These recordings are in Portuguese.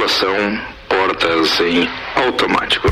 Tripulação, portas em automático.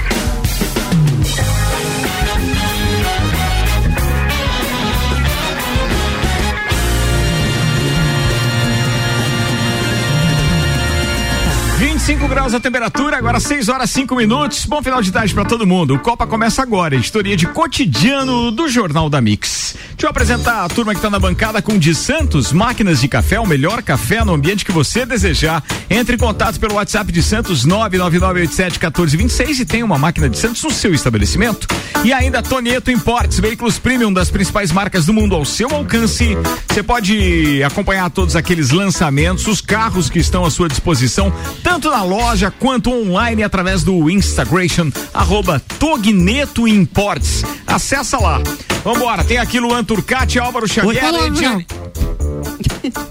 25 graus a temperatura, agora 6 horas 5 minutos. Bom final de tarde para todo mundo. O Copa começa agora. História de cotidiano do Jornal da Mix. Deixa eu apresentar a turma que está na bancada com de Santos, máquinas de café, o melhor café no ambiente que você desejar. Entre em contato pelo WhatsApp de Santos 999871426 e tem uma máquina de Santos no seu estabelecimento. E ainda Tonieto Imports, veículos premium das principais marcas do mundo ao seu alcance. Você pode acompanhar todos aqueles lançamentos, os carros que estão à sua disposição, tanto na loja quanto online através do Instagram, arroba Togneto Imports. Acessa lá. Vambora, tem aqui Luan Turcati, Álvaro Xavier, Ediane.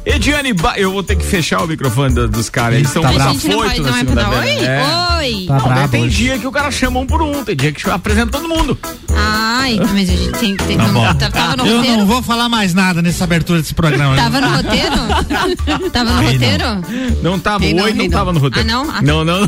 Ediane ba... Eu vou ter que fechar o microfone do, dos caras. Eles estão tá afoitos na é oi? É. Oi. Tá Não, tem hoje. dia que o cara chama um por um, tem dia que apresenta todo mundo. Ai, mas a gente tem, tem Tá não, tá- tava no Eu roteiro? não vou falar mais nada nessa abertura desse programa. Tava no roteiro? Tava no Aí não. roteiro? Não tava, Ei, não, oi, não ei, tava não. no roteiro. Ah, não? Ah, Não, não.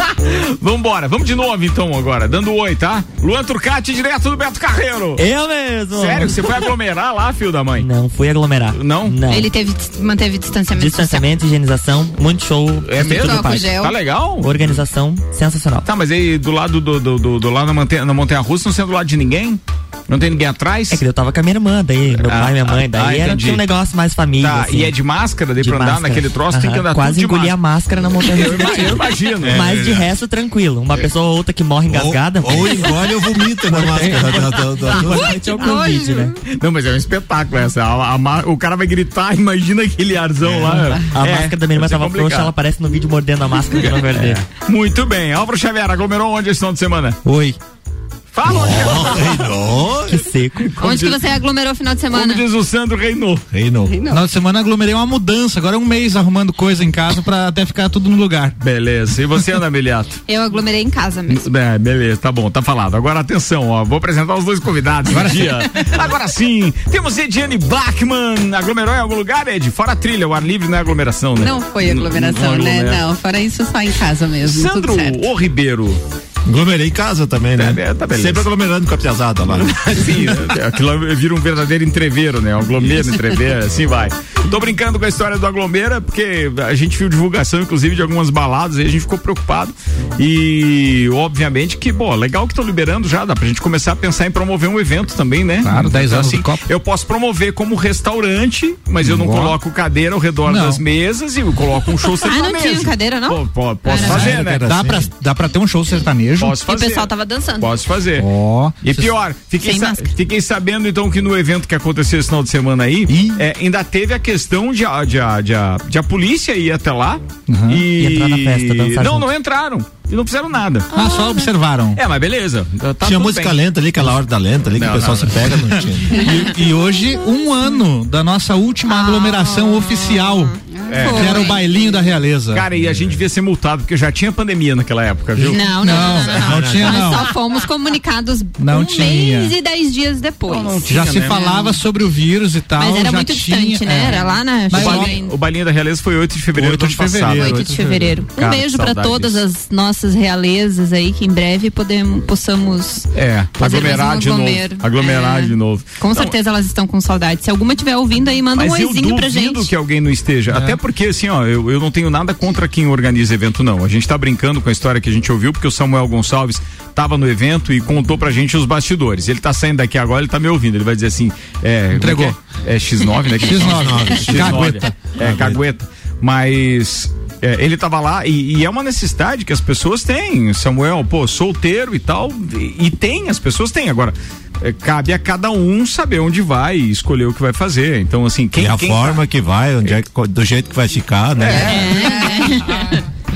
Vambora, vamos de novo então agora, dando oi, tá? Luan Turcati, direto do Beto Carreiro. Eu mesmo. Sério, você foi aglomerar lá, filho da mãe? Não, fui aglomerar. Não? Não. Ele teve, manteve distanciamento Distanciamento, higienização, muito show. É mesmo? Tá legal? Organização sensacional. Tá, mas aí do lado do, do, do, do lado na montanha, na montanha russa, não sendo do lado de ninguém? Não tem ninguém atrás? É que eu tava com a minha irmã, daí meu Ah, pai e minha mãe, ah, daí ah, era entendi. um negócio mais família. Tá, assim, e é de máscara, daí de pra andar máscara. naquele troço tem que andar Quase tudo de engoli a máscara. na montanha Eu, ima- eu imagino. É. Mas de resto, tranquilo. Uma pessoa ou outra que morre engasgada. Ou, ou engole ou vomita na máscara. é né? Não, mas é um espetáculo essa. A- a o cara vai gritar, imagina aquele arzão lá. A É, máscara da minha irmã tava frouxa, ela aparece no vídeo mordendo a máscara pra não perder. Muito bem. Álvaro Xavier, aglomerou onde esse final de semana? Oi. Fala onde é. Reinou. Que seco. Onde que você aglomerou o final de Como semana? diz o Sandro Reinou. Reinou. Final de semana aglomerei uma mudança. Agora é um mês arrumando coisa em casa pra até ficar tudo no lugar. Beleza. E você, Ana Miliato? Eu aglomerei em casa mesmo. É, beleza, tá bom, tá falado. Agora atenção, ó, vou apresentar os dois convidados do dia. Agora sim, temos Ediane Bachmann. Aglomerou em algum lugar, Ed? Fora a trilha, o ar livre não é aglomeração, né? Não foi aglomeração, Não né? aglomera. Não, fora isso, só em casa mesmo. Sandro tudo certo. O Ribeiro. Aglomerei em casa também, né? É, tá beleza. Sempre aglomerando com a piazada lá. Sim, é, aquilo vira um verdadeiro entreveiro, né? Um aglomero, entreveiro, assim vai. Tô brincando com a história do aglomera, porque a gente viu divulgação, inclusive, de algumas baladas, e a gente ficou preocupado. E, obviamente, que, bom, legal que estão liberando já, dá pra gente começar a pensar em promover um evento também, né? Claro, 10 anos assim, do Copa. Eu posso promover como restaurante, mas eu não Boa. coloco cadeira ao redor Não. das mesas e eu coloco um show Ah, não sertanejo. tinha cadeira, não? Pô, pô, posso Ah, não. fazer, né? Dá assim? pra, dá pra ter um show sertanejo? Posso E o fazer. pessoal tava dançando. Posso fazer. Ó. E Cês- pior, fiquei, sa- máscara. fiquei sabendo então que no evento que aconteceu esse final de semana aí, é, ainda teve a questão de, a- de, a- de, a- de a polícia ir até lá Uhum. e. E entrar na festa, dançar Não, junto. não entraram. E não fizeram nada. Ah, só observaram. É, mas beleza. Tá tinha música bem. lenta ali, aquela hora da lenta ali, que Não, o pessoal não, se pega, não tinha. E, e hoje, um ano da nossa última aglomeração oficial, É. que era o bailinho da realeza. Cara, e a gente devia ser multado, porque já tinha pandemia naquela época, viu? Não, não, não, não, não, não tinha Nós só fomos comunicados Não um tinha. mês e dez dias depois. Não, não Já tinha, se né? falava sobre o vírus e tal. Mas era já muito tinha, distante, né? é. Era lá na O balinho, o balinho da realeza foi 8 de fevereiro 8 do ano de fevereiro. passado. 8 8 de fevereiro. Um Cara, beijo pra saudade todas as nossas realezas aí, que em breve podemos, possamos. É, aglomerar um de novo. Aglomerar É. de novo. Com Então, certeza elas estão com saudade. Se alguma estiver ouvindo aí, manda um Mas eu oizinho pra duvido gente. que alguém não esteja. Até porque, assim, ó, eu, eu não tenho nada contra quem organiza evento, não. A gente tá brincando com a história que a gente ouviu, porque o Samuel Gonçalves tava no evento e contou pra gente os bastidores. Ele tá saindo daqui agora, ele tá me ouvindo. Ele vai dizer assim: é. Entregou. é que É, É X9, né? que eles X9, falam? X9. Cagueta. É, cagueta. Mas. é, ele tava lá e, e é uma necessidade que as pessoas têm. Samuel, pô, solteiro e tal. E, e tem, as pessoas têm. Agora, é, cabe a cada um saber onde vai e escolher o que vai fazer. Então, assim, quem. e a quem forma que vai, onde é do jeito que vai ficar, né? É.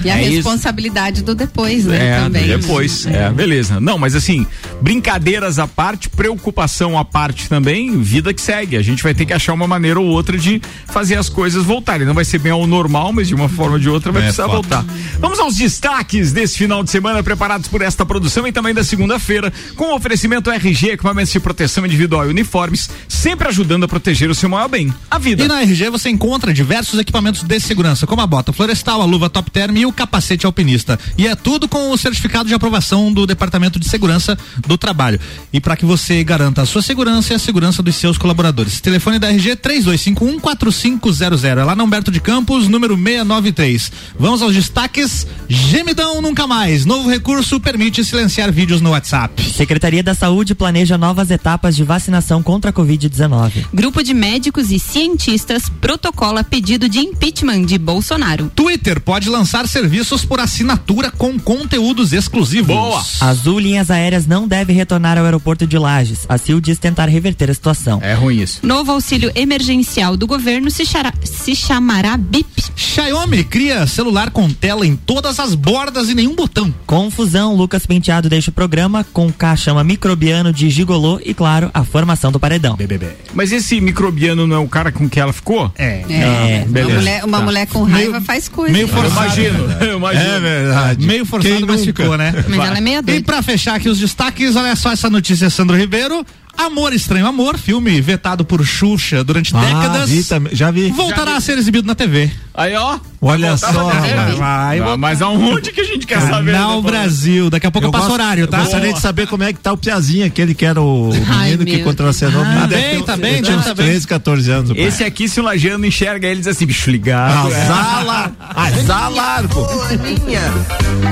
E a É isso. responsabilidade do depois, né? É, também. depois. É, beleza. Não, mas assim, brincadeiras à parte, preocupação à parte também, vida que segue. A gente vai ter que achar uma maneira ou outra de fazer as coisas voltarem. Não vai ser bem ao normal, mas de uma forma ou de outra vai É, precisar foda. voltar. Vamos aos destaques desse final de semana preparados por esta produção e também da segunda-feira, com o oferecimento RG, equipamentos de proteção individual e uniformes, sempre ajudando a proteger o seu maior bem, a vida. E na RG você encontra diversos equipamentos de segurança, como a bota florestal, a luva top term e o capacete alpinista. E é tudo com o certificado de aprovação do Departamento de Segurança do Trabalho. E para que você garanta a sua segurança e a segurança dos seus colaboradores. Telefone da RG 32514500. É lá na Humberto de Campos, número 693. Vamos aos destaques. Gemidão nunca mais. Novo recurso permite silenciar vídeos no WhatsApp. Secretaria da Saúde planeja novas etapas de vacinação contra a Covid-19. Grupo de médicos e cientistas protocola pedido de impeachment de Bolsonaro. Twitter pode lançar serviços por assinatura com conteúdos exclusivos. Boa. Azul Linhas Aéreas não deve retornar ao aeroporto de Lages. A CIL diz tentar reverter a situação. É ruim isso. Novo auxílio emergencial do governo se, chará- se chamará BIP. Xiaomi cria celular com tela em todas as bordas e nenhum botão. Confusão, Lucas Penteado deixa o programa com caixama microbiano de gigolô e, claro, a formação do paredão. BBB. Mas esse microbiano não é o cara com que ela ficou? É. É, uma beleza. mulher, uma Tá. mulher com raiva Meio- faz coisa. meio forçado. eu imagino. É verdade. Meio forçado, Quem mas nunca? ficou, né? Mas ela é meia E doida. pra fechar aqui os destaques, olha só essa notícia, Sandro Ribeiro. Amor Estranho Amor, filme vetado por Xuxa durante Ah, décadas. vi já vi. Voltará a ser exibido na TV. Aí, ó. Olha Voltava só. Vai, Ah, mas aonde que a gente quer saber? Né, Brasil. Daqui a pouco eu passo gosto- horário, tá? Eu gostaria de saber como é que tá o Piazinho, aquele que era o Ai, menino que meu contracenou. Tá Deve bem, ter- tá bem, tinha tá, uns tá bem. 13, 14 anos. pai. Esse aqui, se o Lajano enxerga ele, diz assim, bicho ligado. Azala, azalargo. Aninha,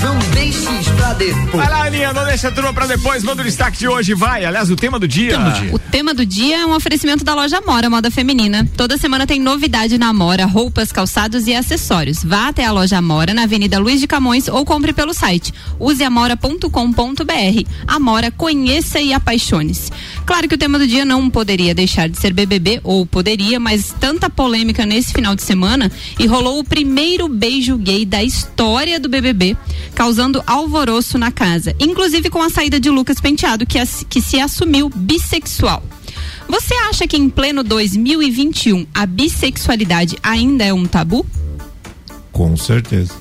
não deixes pra depois. Vai lá, Aninha, não deixa a turma pra depois. Manda o destaque de hoje, vai. Aliás, o tema do dia. Tema do dia. O tema do dia é um oferecimento da loja Amora Moda Feminina. Toda semana tem novidade na Amora, roupas, calçados e acessórios. Vá até a loja Amora na Avenida Luiz de Camões ou compre pelo site. Use amora.com.br. Amora, conheça e apaixone-se. Claro que o tema do dia não poderia deixar de ser BBB, ou poderia, mas tanta polêmica nesse final de semana e rolou o primeiro beijo gay da história do BBB, causando alvoroço na casa, inclusive com a saída de Lucas Penteado, que, ass- que se assumiu bissexual. Você acha que em pleno 2021 a bissexualidade ainda é um tabu? Com certeza.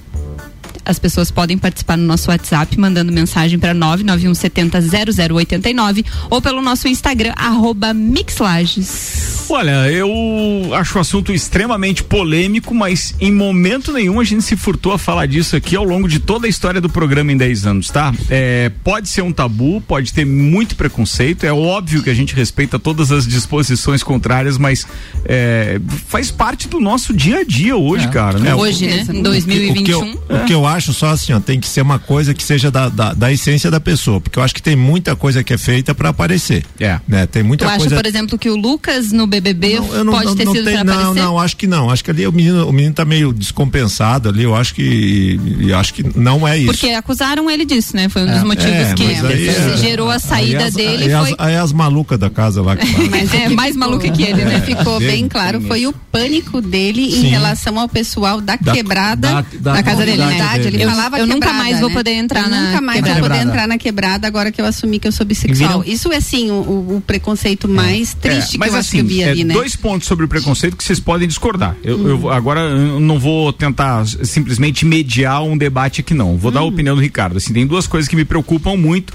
As pessoas podem participar no nosso WhatsApp mandando mensagem para 991700089 ou pelo nosso Instagram arroba Mixlages. Olha, eu acho o assunto extremamente polêmico, mas em momento nenhum a gente se furtou a falar disso aqui ao longo de toda a história do programa em 10 anos, tá? É, pode ser um tabu, pode ter muito preconceito, é óbvio que a gente respeita todas as disposições contrárias, mas é, faz parte do nosso dia a dia hoje, cara. Né? Hoje, né? Em O que, 2021. eu, o que eu acho só assim, ó, tem que ser uma coisa que seja da, da, da essência da pessoa, porque eu acho que tem muita coisa que é feita pra aparecer. É. Né? Tem muita Tu acha, coisa. por exemplo, que o Lucas no BBB Não, não- pode não- ter não sido tem- pra Não, aparecer? não, acho que não. Acho que ali o menino, o menino tá meio descompensado ali. Eu acho que, e acho que não é isso. Porque acusaram ele disso, né? Foi um dos É, motivos que mas aí é- gerou a aí saída as- dele. Aí, foi... as, aí as malucas da casa lá que. Mas É, que mais maluca que ele, né? Ficou Bem bem claro, foi o pânico dele em Sim. relação ao pessoal da, Da- quebrada da- da da, casa dele. dele. Ele Eu- falava eu nunca quebrada, mais vou né? poder entrar eu na nunca mais quebrada. vou poder entrar na quebrada agora que eu assumi que eu sou bissexual. Viram? Isso é assim o, o- preconceito mais triste que mas eu acho que eu vi é, ali, né? dois pontos sobre o preconceito que vocês podem discordar. Eu, eu vou- agora eu não vou tentar simplesmente mediar um debate aqui não. Vou dar a opinião do Ricardo. Assim, tem duas coisas que me preocupam muito,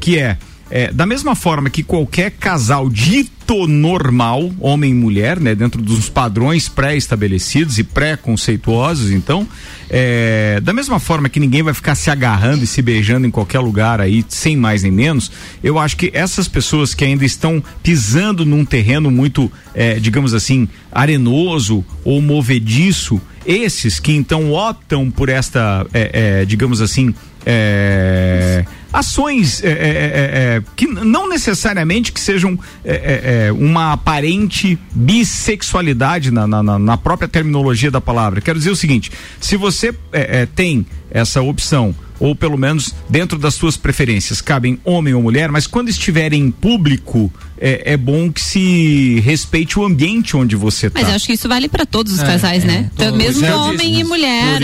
que é, é, da mesma forma que qualquer casal dito normal, homem e mulher, né, dentro dos padrões pré-estabelecidos e pré-conceituosos, então, é, da mesma forma que ninguém vai ficar se agarrando e se beijando em qualquer lugar aí, sem mais nem menos, eu acho que essas pessoas que ainda estão pisando num terreno muito, é, digamos assim, arenoso ou movediço, esses que então optam por esta, é, é, digamos assim, é, ações é, é, é, é, que n- não necessariamente que sejam é, é, é, uma aparente bissexualidade na, na- na- própria terminologia da palavra. Quero dizer o seguinte: se você é, é, tem essa opção ou pelo menos dentro das suas preferências, cabem homem ou mulher, mas quando estiverem em público, é, é bom que se respeite o ambiente onde você está. Mas eu acho que isso vale para todos os É, casais, é, né? Então, todos. mesmo homem disse, e mulher.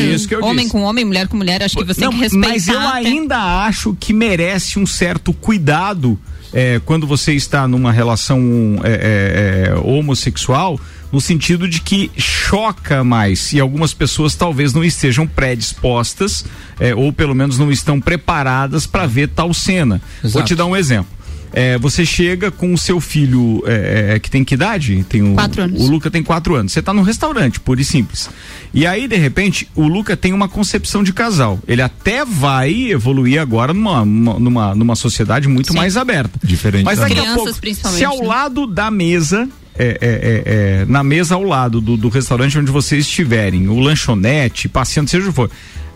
homem disse. com homem, mulher com mulher, acho que você Não, tem que respeitar. mas eu até- ainda acho que merece um certo cuidado é, quando você está numa relação é, é, é, homossexual, no sentido de que choca mais e algumas pessoas talvez não estejam predispostas é, ou pelo menos não estão preparadas para ver tal cena. Vou Exato. te dar um exemplo. É, você chega com o seu filho é, é, que tem que idade? Tem o, Quatro anos. O Luca tem quatro anos. Você está num restaurante, puro e simples. E aí, de repente, o Luca tem uma concepção de casal. Ele até vai evoluir agora numa, numa, numa, sociedade muito Sim. mais aberta. Diferente Mas da daqui a pouco, se ao né? lado da mesa, é, é, é, é, na mesa ao lado do, do restaurante onde vocês estiverem, o lanchonete, passeando, seja o que for,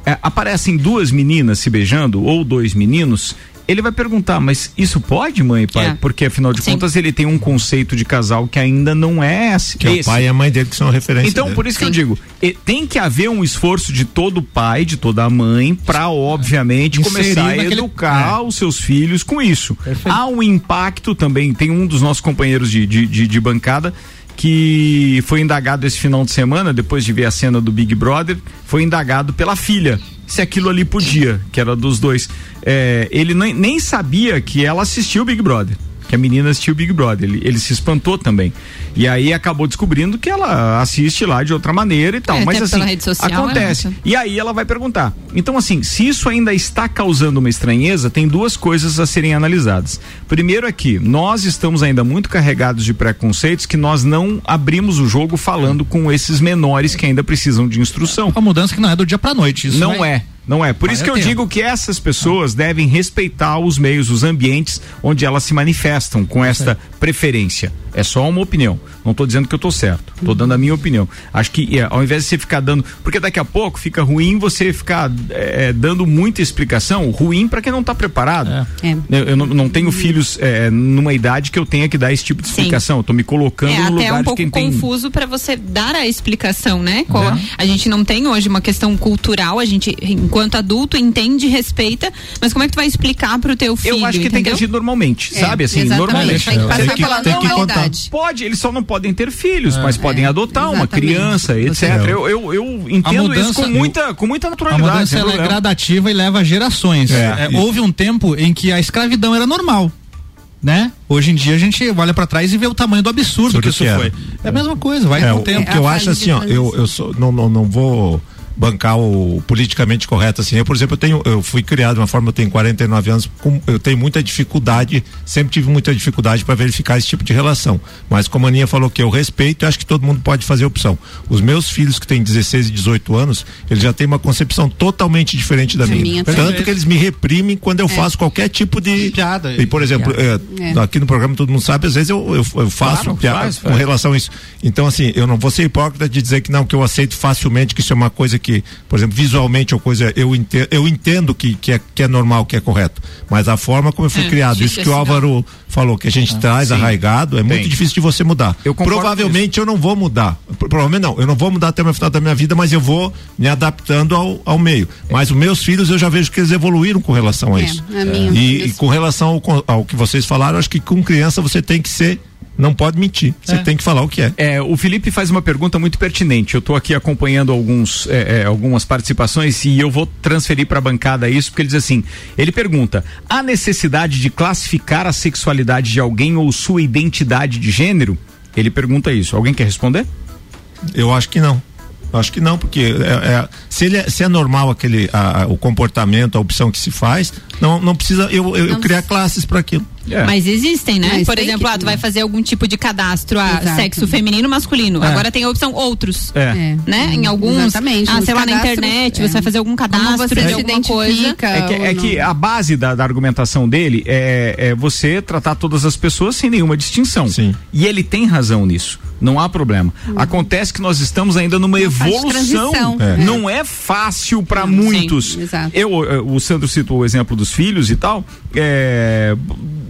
é, aparecem duas meninas se beijando ou dois meninos. Ele vai perguntar, mas isso pode, mãe e pai? É. Porque afinal de Sim. contas ele tem um conceito de casal que ainda não é esse. Que é o pai e a mãe dele que são referência. Então, dele. por isso que eu Sim. digo, e- tem que haver um esforço de todo pai, de toda a mãe, para obviamente Inserir começar a naquele- educar os seus filhos com isso. Perfeito. Há um impacto também. Tem um dos nossos companheiros de, de, de- de bancada que foi indagado esse final de semana, depois de ver a cena do Big Brother, foi indagado pela filha. Se aquilo ali podia, que era dos dois. É, ele nem, nem sabia que ela assistiu o Big Brother. Que a menina assistiu o Big Brother. Ele, ele se espantou também. E aí acabou descobrindo que ela assiste lá de outra maneira e tal. É, Mas assim, social, acontece. é. E aí ela vai perguntar. Então, assim, se isso ainda está causando uma estranheza, tem duas coisas a serem analisadas. Primeiro é que nós estamos ainda muito carregados de preconceitos que nós não abrimos o jogo falando com esses menores que ainda precisam de instrução. Uma mudança que não é do dia pra noite. Isso não vai- é. Não é. Por Vai isso que eu tempo. digo que essas pessoas devem respeitar os meios, os ambientes onde elas se manifestam com esta preferência. É só uma opinião. Não estou dizendo que eu estou certo. Estou dando a minha opinião. Acho que é, ao invés de você ficar dando. Porque daqui a pouco fica ruim você ficar é, dando muita explicação, ruim para quem não está preparado. É. Eu, eu não, não tenho filhos é, numa idade que eu tenha que dar esse tipo de Sim. explicação. Eu tô me colocando É no até lugar um de pouco quem tem. confuso para você dar a explicação, né? Qual- A gente não tem hoje uma questão cultural, a gente, enquanto adulto, entende e respeita, mas como é que tu vai explicar pro teu filho? Eu acho que tem que entendeu? agir normalmente, É, sabe? Assim, exatamente. normalmente. Tem que tem que- pela normalidade. Pode, eles só não podem ter filhos, mas podem É, adotar uma exatamente. criança, etc. É. Eu, eu, eu entendo isso mudança- com muita, com muita A naturalidade. mudança ela é gradativa e leva gerações. É. É, houve um tempo em que a escravidão era normal. Né? Hoje em dia a gente olha pra trás e vê o tamanho do absurdo Absurdo que isso que foi. É a mesma coisa, vai É, com o tempo. que eu acho assim, ó, eu, eu sou, não, não, não vou bancar o politicamente correto assim. Eu, por exemplo, eu tenho, eu fui criado de uma forma, eu tenho 49 anos, com, eu tenho muita dificuldade, sempre tive muita dificuldade para verificar esse tipo de relação. Mas como a Aninha falou que eu respeito, eu acho que todo mundo pode fazer opção. Os meus filhos que têm 16 e 18 anos, eles já têm uma concepção totalmente diferente da minha. minha Tanto que eles me reprimem quando eu faço qualquer tipo de Piada. E por exemplo, é, É. aqui no programa todo mundo sabe, às vezes eu, eu, eu faço Claro, piada faz, com faz. relação a isso. Então, assim, eu não vou ser hipócrita de dizer que não, que eu aceito facilmente, que isso é uma coisa que, por exemplo, visualmente ou coisa, eu entendo, eu entendo que, que, é, que é normal, que é correto. Mas a forma como eu fui É, criado, isso que o assim, Álvaro falou, que a gente traz sim. arraigado, é muito Tem. difícil de você mudar. Eu Provavelmente eu não vou mudar. Pro- Provavelmente não, eu não vou mudar até o final da minha vida, mas eu vou me adaptando ao, ao meio. Mas os meus filhos eu já vejo que eles evoluíram com relação a É, isso. a minha- E, meus- e com relação ao, ao que vocês falaram, acho que com criança você tem que ser, não pode mentir. Você É. tem que falar o que é. É, o Felipe faz uma pergunta muito pertinente. Eu estou aqui acompanhando alguns, é, é, algumas participações e eu vou transferir para a bancada isso, porque ele diz assim: ele pergunta: há necessidade de classificar a sexualidade de alguém ou sua identidade de gênero? Ele pergunta isso. Alguém quer responder? Eu acho que não. Eu acho que não, porque é- é- se, ele é, se é normal aquele a- a- o comportamento, a opção que se faz, não, não precisa eu, eu, eu criar classes para aquilo. É. Mas existem, né? Mas Por exemplo, que- ah, tu vai fazer algum tipo de cadastro a Exato. sexo feminino masculino. É. Agora tem a opção outros. É. É. Né? Em alguns. Exatamente. Ah, sei lá, na internet, é. você vai fazer algum cadastro você de se alguma coisa. É que, é que a base da, da argumentação dele é, é você tratar todas as pessoas sem nenhuma distinção. Sim. E ele tem razão nisso. Não há problema. Acontece que nós estamos ainda numa Uma evolução. É. Não é fácil para muitos. sim, exato. Eu, eh, o Sandro citou o exemplo dos filhos e tal. é,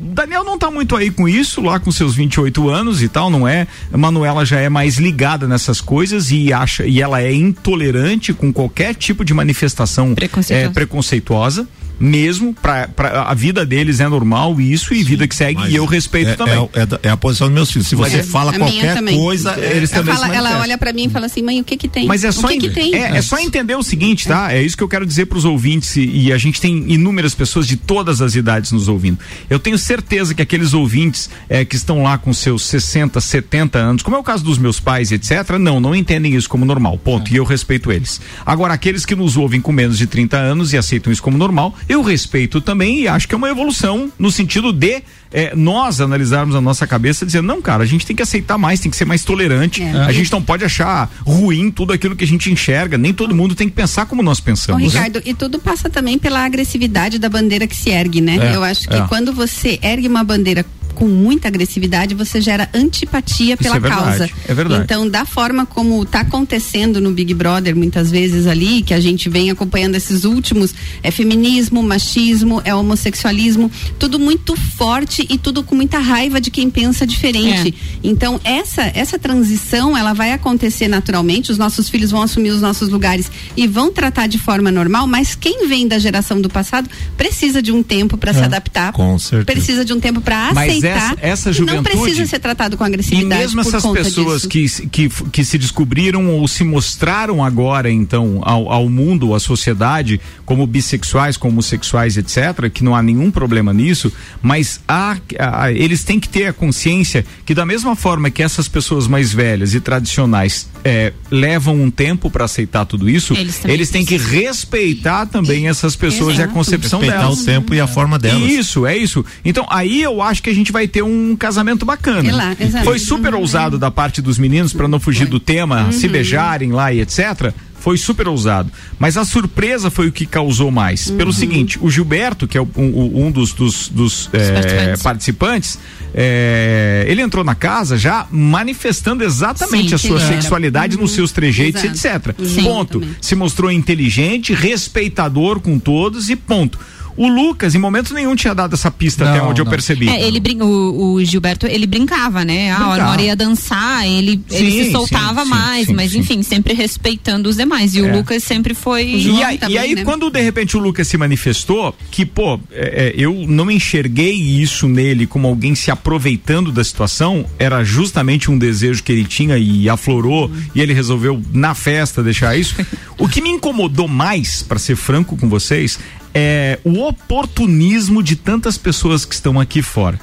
Daniel não tá muito aí com isso, lá com seus 28 anos e tal, não é? Manuela já é mais ligada nessas coisas e acha e ela é intolerante com qualquer tipo de manifestação Preconceituosa. é, preconceituosa. Mesmo pra, pra a vida deles é normal isso e vida que segue e eu respeito é, também. É, é é a posição dos meus filhos. Se você é- fala qualquer também. coisa, Eles Ela, também fala- ela olha pra mim e fala assim, mãe, o que que tem? Mas é só, o que, en- que tem? É, é só entender o seguinte, tá? É isso que eu quero dizer para os ouvintes e, e a gente tem inúmeras pessoas de todas as idades nos ouvindo. Eu tenho certeza que aqueles ouvintes é, que estão lá com seus 60, 70 anos, como é o caso dos meus pais, etc., não, não entendem isso como normal. Ponto. E eu respeito eles. Agora, aqueles que nos ouvem com menos de 30 anos e aceitam isso como normal, eu respeito também e acho que é uma evolução no sentido de é, nós analisarmos a nossa cabeça dizer, não, cara, a gente tem que aceitar mais, tem que ser mais tolerante. É. A gente não pode achar ruim tudo aquilo que a gente enxerga. Nem todo mundo tem que pensar como nós Ô, pensamos. né? Ricardo, e tudo passa também pela agressividade da bandeira que se ergue, né? É, Eu acho que é. quando você ergue uma bandeira com muita agressividade, você gera antipatia pela é verdade, causa. é verdade. Então, da forma como está acontecendo no Big Brother, muitas vezes ali, que a gente vem acompanhando esses últimos, é feminismo, machismo, é homossexualismo, tudo muito forte e tudo com muita raiva de quem pensa diferente. Então, essa, essa transição, ela vai acontecer naturalmente, os nossos filhos vão assumir os nossos lugares e vão tratar de forma normal, mas quem vem da geração do passado precisa de um tempo para se adaptar. com certeza. Precisa de um tempo para Mas aceitar. Essa- essa que não juventude- precisa ser tratado com E agressividade. mesmo por essas pessoas disso. que, que, que se descobriram ou se mostraram agora, então, ao, ao mundo, à sociedade, como bissexuais, como homossexuais, etc., que não há nenhum problema nisso, mas há, há- eles têm que ter a consciência que, da mesma forma que essas pessoas mais velhas e tradicionais eh, levam um tempo para aceitar tudo isso, Eles eles, têm que respeitar também essas pessoas e a concepção respeitar delas. o tempo e a forma delas. Isso, é isso. Então, aí eu acho que a gente vai ter um casamento bacana. É lá. Foi super Uhum. ousado da parte dos meninos para não fugir do tema, se beijarem lá e etc. Foi super ousado. Mas a surpresa foi o que causou mais. Pelo seguinte, o Gilberto, que é o- um, um dos, dos, dos, eh, participantes. eh, ele entrou na casa já manifestando exatamente Sim, a sua sexualidade nos seus trejeitos, Exato. etc. Sim, ponto. também. Se mostrou inteligente, respeitador com todos e ponto. O Lucas, em momento nenhum, tinha dado essa pista até Não, onde eu não. percebi. É, ele brin o, o Gilberto, ele brincava, né? Ah, a hora ia dançar, ele, ele Sim, se soltava sim, mais, sim, mas sim. enfim, sempre respeitando os demais. E É. o Lucas sempre foi. E aí, também, e aí né? quando de repente o Lucas se manifestou, que, pô, é, é, eu não enxerguei isso nele como alguém se aproveitando da situação, era justamente um desejo que ele tinha e aflorou, e ele resolveu na festa deixar isso. o que me incomodou mais, para ser franco com vocês, é o oportunismo de tantas pessoas que estão aqui fora.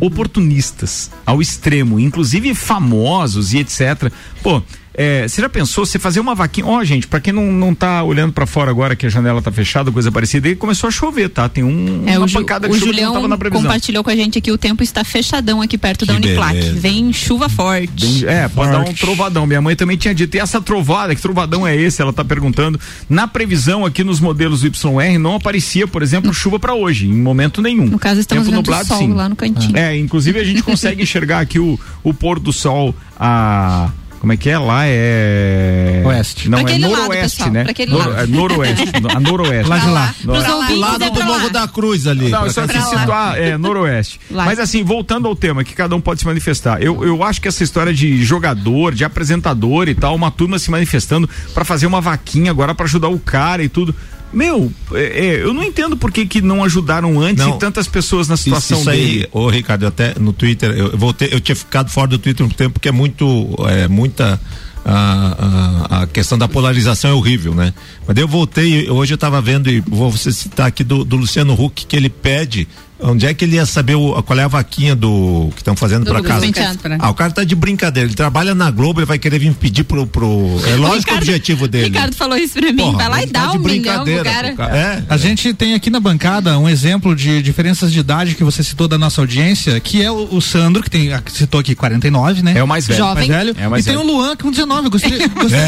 Oportunistas ao extremo, inclusive famosos e etc. Pô, é, você já pensou você fazer uma vaquinha? Ó, gente, pra quem não, não tá olhando pra fora agora que a janela tá fechada, coisa parecida, e começou a chover, tá? Tem um, É, uma o, Ju- pancada o de chuva que não Julião tava na previsão. compartilhou com a gente aqui o tempo está fechadão aqui perto da Que Uniplac. beleza. Vem chuva forte. Bem- É, pode dar um Forte. trovadão. Minha mãe também tinha dito. E essa trovada, que trovadão é esse? Ela tá perguntando. Na previsão aqui nos modelos YR não aparecia, por exemplo, chuva pra hoje, em momento nenhum. No caso, estamos Tempo nublado, sol sim. lá no cantinho. É, inclusive a gente consegue enxergar aqui o, o pôr do sol a. Como é que é? Lá é. Oeste. Não, Pra é lado, noroeste, né? pra aquele Noro- lado. é noroeste. no- a noroeste. Lá de lá. Pra lá. Do lado é do Morro da Cruz ali. Não, pra só cá. se situar é, noroeste. Lá. Mas assim, voltando ao tema, que cada um pode se manifestar. Eu, eu acho que essa história de jogador, de apresentador e tal, uma turma se manifestando pra fazer uma vaquinha agora pra ajudar o cara e tudo. Meu, é, é, eu não entendo por que, que não ajudaram antes Não. e tantas pessoas na Isso, situação isso dele. aí, ô Ricardo, até no Twitter, eu, eu voltei, eu tinha ficado fora do Twitter um tempo porque é muito, é muita a, a, a questão da polarização é horrível, né? Mas eu voltei, hoje eu estava vendo e vou você citar aqui do, do Luciano Huck que ele pede Onde é que ele ia saber o- qual é a vaquinha do que estão fazendo Lucas casa? Penteado. Ah, o cara tá de brincadeira. Ele trabalha na Globo, ele vai querer vir pedir pro. pro é lógico o objetivo dele. Ricardo falou isso pra mim. Porra, Vai lá e tá dá de um milhão pro brincadeira cara. cara. É, A gente tem aqui na bancada um exemplo de diferenças de idade que você citou da nossa audiência, que é o, o Sandro, que tem, que citou aqui 49, né? É o mais velho. Jovem. mais velho. É o mais e tem velho. o Luan com 19. Eu gostaria, gostaria-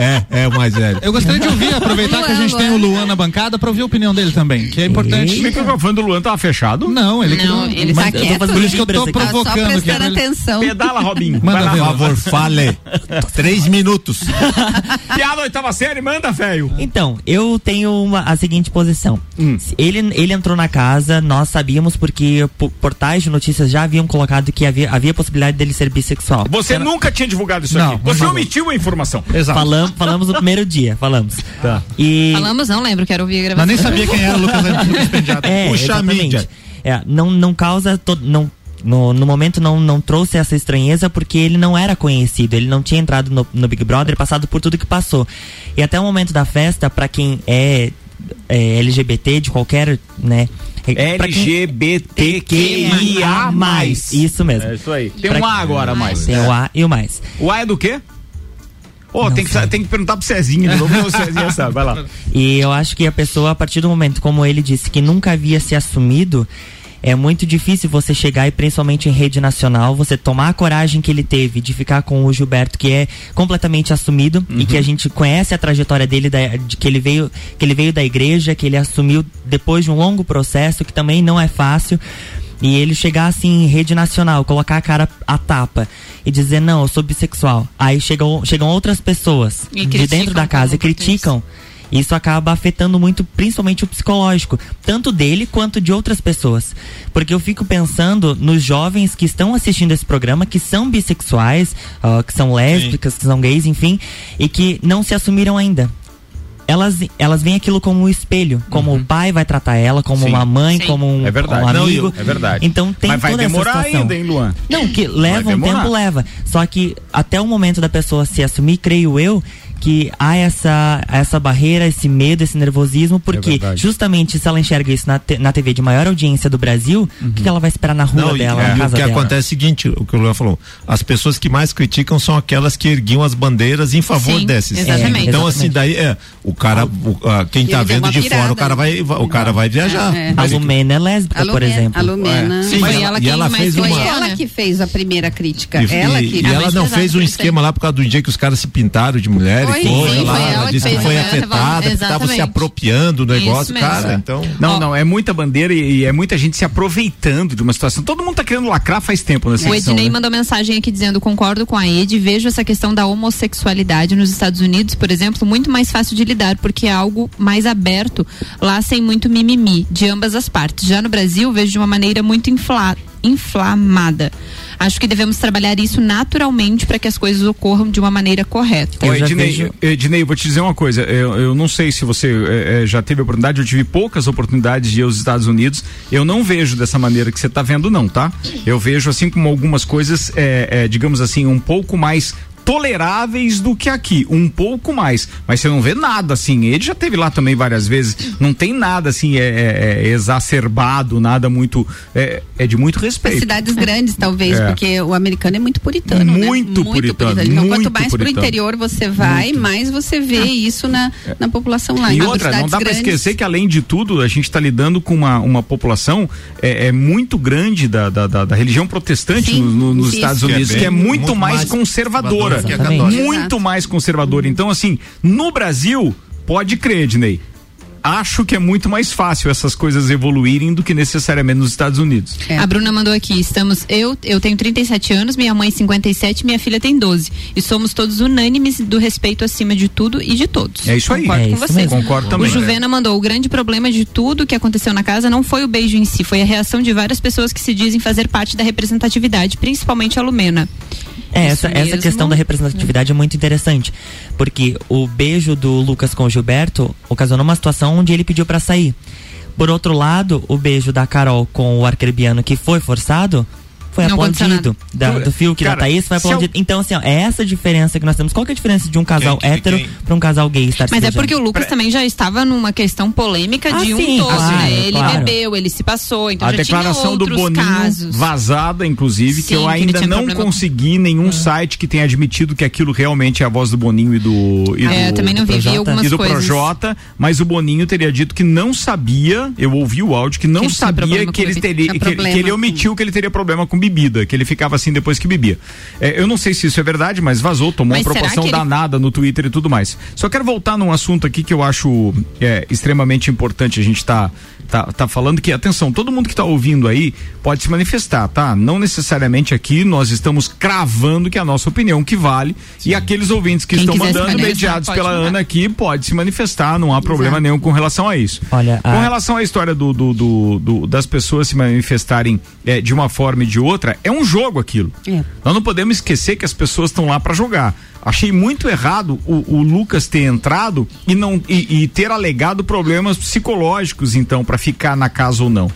é, é, é, é o mais velho. eu gostaria de ouvir, aproveitar que a gente Luan, tem o Luan. Luan na bancada para ouvir a opinião dele também, que é importante. O microfone do Luan tava É, fechado? Não, ele que Não, ele mas tá eu tô quieto. Por isso que eu tô. Tá só provocando aqui. prestando atenção. Pedala, Robinho. Manda Por favor, fale. Três minutos. Piada oitava série, manda, velho. Então, eu tenho uma, a seguinte posição. Hum. Ele, ele entrou na casa, nós sabíamos porque po- portais de notícias já haviam colocado que havia, havia possibilidade dele ser bissexual. Você nunca tinha divulgado isso Não, aqui. não Você omitiu a informação. Exato. Falam, falamos no primeiro dia, falamos. Tá. E Falamos, não lembro, quero ouvir a gravação. Mas nem sabia quem era o Lucas Pendiato. É, Puxa a exatamente. mídia. É, não, não causa. to- não, no, no momento não, não trouxe essa estranheza porque ele não era conhecido, ele não tinha entrado no, no Big Brother, passado por tudo que passou. E até o momento da festa, pra quem é, é LGBT de qualquer, né? é- LGBTQIA+. Isso mesmo. É isso aí. Tem Pra- um A agora mais. Tem o A e o mais. O A é do quê? Ô, tem, que, tem que perguntar pro Cezinho de novo. O Cezinho sabe, vai lá. E eu acho que a pessoa, a partir do momento, como ele disse, que nunca havia se assumido, é muito difícil você chegar e principalmente em rede nacional, você tomar a coragem que ele teve de ficar com o Gilberto, que é completamente assumido e que a gente conhece a trajetória dele, da- de que ele veio, que ele veio da igreja, que ele assumiu depois de um longo processo, que também não é fácil. E ele chegar assim em rede nacional, colocar a cara a tapa e dizer, não, eu sou bissexual. Aí chegam, chegam outras pessoas E de dentro da casa e criticam. Isso acaba afetando muito, principalmente o psicológico, tanto dele quanto de outras pessoas. Porque eu fico pensando nos jovens que estão assistindo esse programa, que são bissexuais, ah, que são lésbicas, que são gays, enfim, e que não se assumiram ainda. Elas, elas veem aquilo como um espelho, como o pai vai tratar ela, como Sim. uma mãe, Sim. como um, É verdade. um Não, amigo. é verdade. Então tem Mas vai toda essa demorar situação. ainda, hein, Luan? Não, que leva um tempo, leva. Só que até o momento da pessoa se assumir, creio eu, que há essa, essa barreira, esse medo, esse nervosismo, porque verdade. justamente se ela enxerga isso na, te- na TV de maior audiência do Brasil, o que, que ela vai esperar na rua Não, e, dela, e na o casa que dela? acontece é o seguinte, o que o Luan falou, as pessoas que mais criticam são aquelas que erguiam as bandeiras em favor Sim, desses. exatamente. Então assim, daí é, o cara, o- ah, quem tá deu vendo de pirada. fora, o cara vai, o cara vai viajar. É, é. A Mas- Lumena é lésbica, A por Lumena, exemplo. a Lumena. Sim, Foi e ela e ela mais fez Foi uma foi ela né? que fez a primeira crítica. E, ela e- que. e ela mais não fez um que esquema lá por causa do dia que os caras se pintaram de mulher Foi, coisa sim, lá. foi ela disse que fez, foi afetada, que estava se apropriando do negócio, cara. Então. Não, não, é muita bandeira e, e é muita gente se aproveitando de uma situação. Todo mundo tá querendo lacrar faz tempo nessa O Ednei né? mandou mensagem aqui dizendo: concordo com a Ed, vejo essa questão da homossexualidade nos Estados Unidos, por exemplo, muito mais fácil de lidar, porque é algo mais aberto, lá sem muito mimimi, de ambas as partes. Já no Brasil, vejo de uma maneira muito infla, inflamada. Acho que devemos trabalhar isso naturalmente para que as coisas ocorram de uma maneira correta. Eu Ednei, vejo- Ednei, eu vou te dizer uma coisa. Eu, eu não sei se você eh, eh, já teve a oportunidade, eu tive poucas oportunidades de ir aos Estados Unidos. Eu não vejo dessa maneira que você está vendo, não, tá? Eu vejo assim como algumas coisas, eh, eh, digamos assim, um pouco mais toleráveis do que aqui, um pouco mais, mas você não vê nada assim, ele já teve lá também várias vezes, não tem nada assim é, é- é exacerbado, nada muito, é, é de muito Para respeito. cidades grandes, talvez, É. porque o americano é muito puritano, Muito né? puritano, Então, muito quanto mais pro puritano. interior você vai, mais você vê isso na, na população lá. E Então, outra, não dá para esquecer que além de tudo, a gente está lidando com uma, uma população é, é muito grande da, da, da- da religião protestante Sim, no- no- nos isso. Estados Que é Unidos, que é, bem- muito, muito mais, mais conservadora. Conservadora a católica. Muito mais conservadora. Então, assim, no Brasil, pode crer, Dinei. Acho que é muito mais fácil essas coisas evoluírem do que necessariamente nos Estados Unidos. É. A Bruna mandou aqui, estamos, eu, eu tenho 37 anos, minha mãe 57, minha filha tem 12. E somos todos unânimes do respeito acima de tudo e de todos. É isso aí. Concordo É com isso você. mesmo. Concordo O também. Juvena mandou, o grande problema de tudo que aconteceu na casa não foi o beijo em si, foi a reação de várias pessoas que se dizem fazer parte da representatividade, principalmente a Lumena. É, essa, essa questão da representatividade é muito interessante. Porque o beijo do Lucas com o Gilberto ocasionou uma situação onde ele pediu pra sair. Por outro lado, o beijo da Carol com o arcrebiano que foi forçado. Foi Não aplaudido. Da, do Fiuk e da Thaís foi se eu- aplaudido. Então, assim, ó, é essa diferença que nós temos. Qual que é a diferença de um casal Quem- hétero pra um casal gay estar se Mas é porque o Lucas também já estava numa questão polêmica Ah, de um sim, todo, claro, né? Ele claro. bebeu, ele se passou, então a já declaração tinha do Boninho casos. vazada, inclusive, que Sim, eu que ele ainda tinha não consegui nenhum site que tenha admitido que aquilo realmente é a voz do Boninho e do. E É, do, também não vi, algumas e do coisas. Projota, mas o Boninho teria dito que não sabia, eu ouvi o áudio, que não Que sabia que ele, teria, que, ele- que ele omitiu que ele teria problema com bebida, que ele ficava assim depois que bebia. É, eu não sei se isso é verdade, mas vazou, tomou Mas uma proporção ele- danada no Twitter e tudo mais. Só quero voltar num assunto aqui que eu acho é, extremamente importante a gente tá, tá, tá falando que, atenção, todo mundo que tá ouvindo aí pode se manifestar, tá? Não necessariamente aqui nós estamos cravando que é a nossa opinião que vale e aqueles ouvintes que Quem estão mandando mediados pela mandar. Ana aqui pode se manifestar, não há problema Exato. nenhum com relação a isso. Olha, com a- relação à história do, do- do- do- das pessoas se manifestarem é, de uma forma e de outra, é um jogo aquilo. É. Nós não podemos esquecer que as pessoas estão lá para jogar. Achei muito errado o, o Lucas ter entrado e não e, e ter alegado problemas psicológicos, então, para ficar na casa ou não.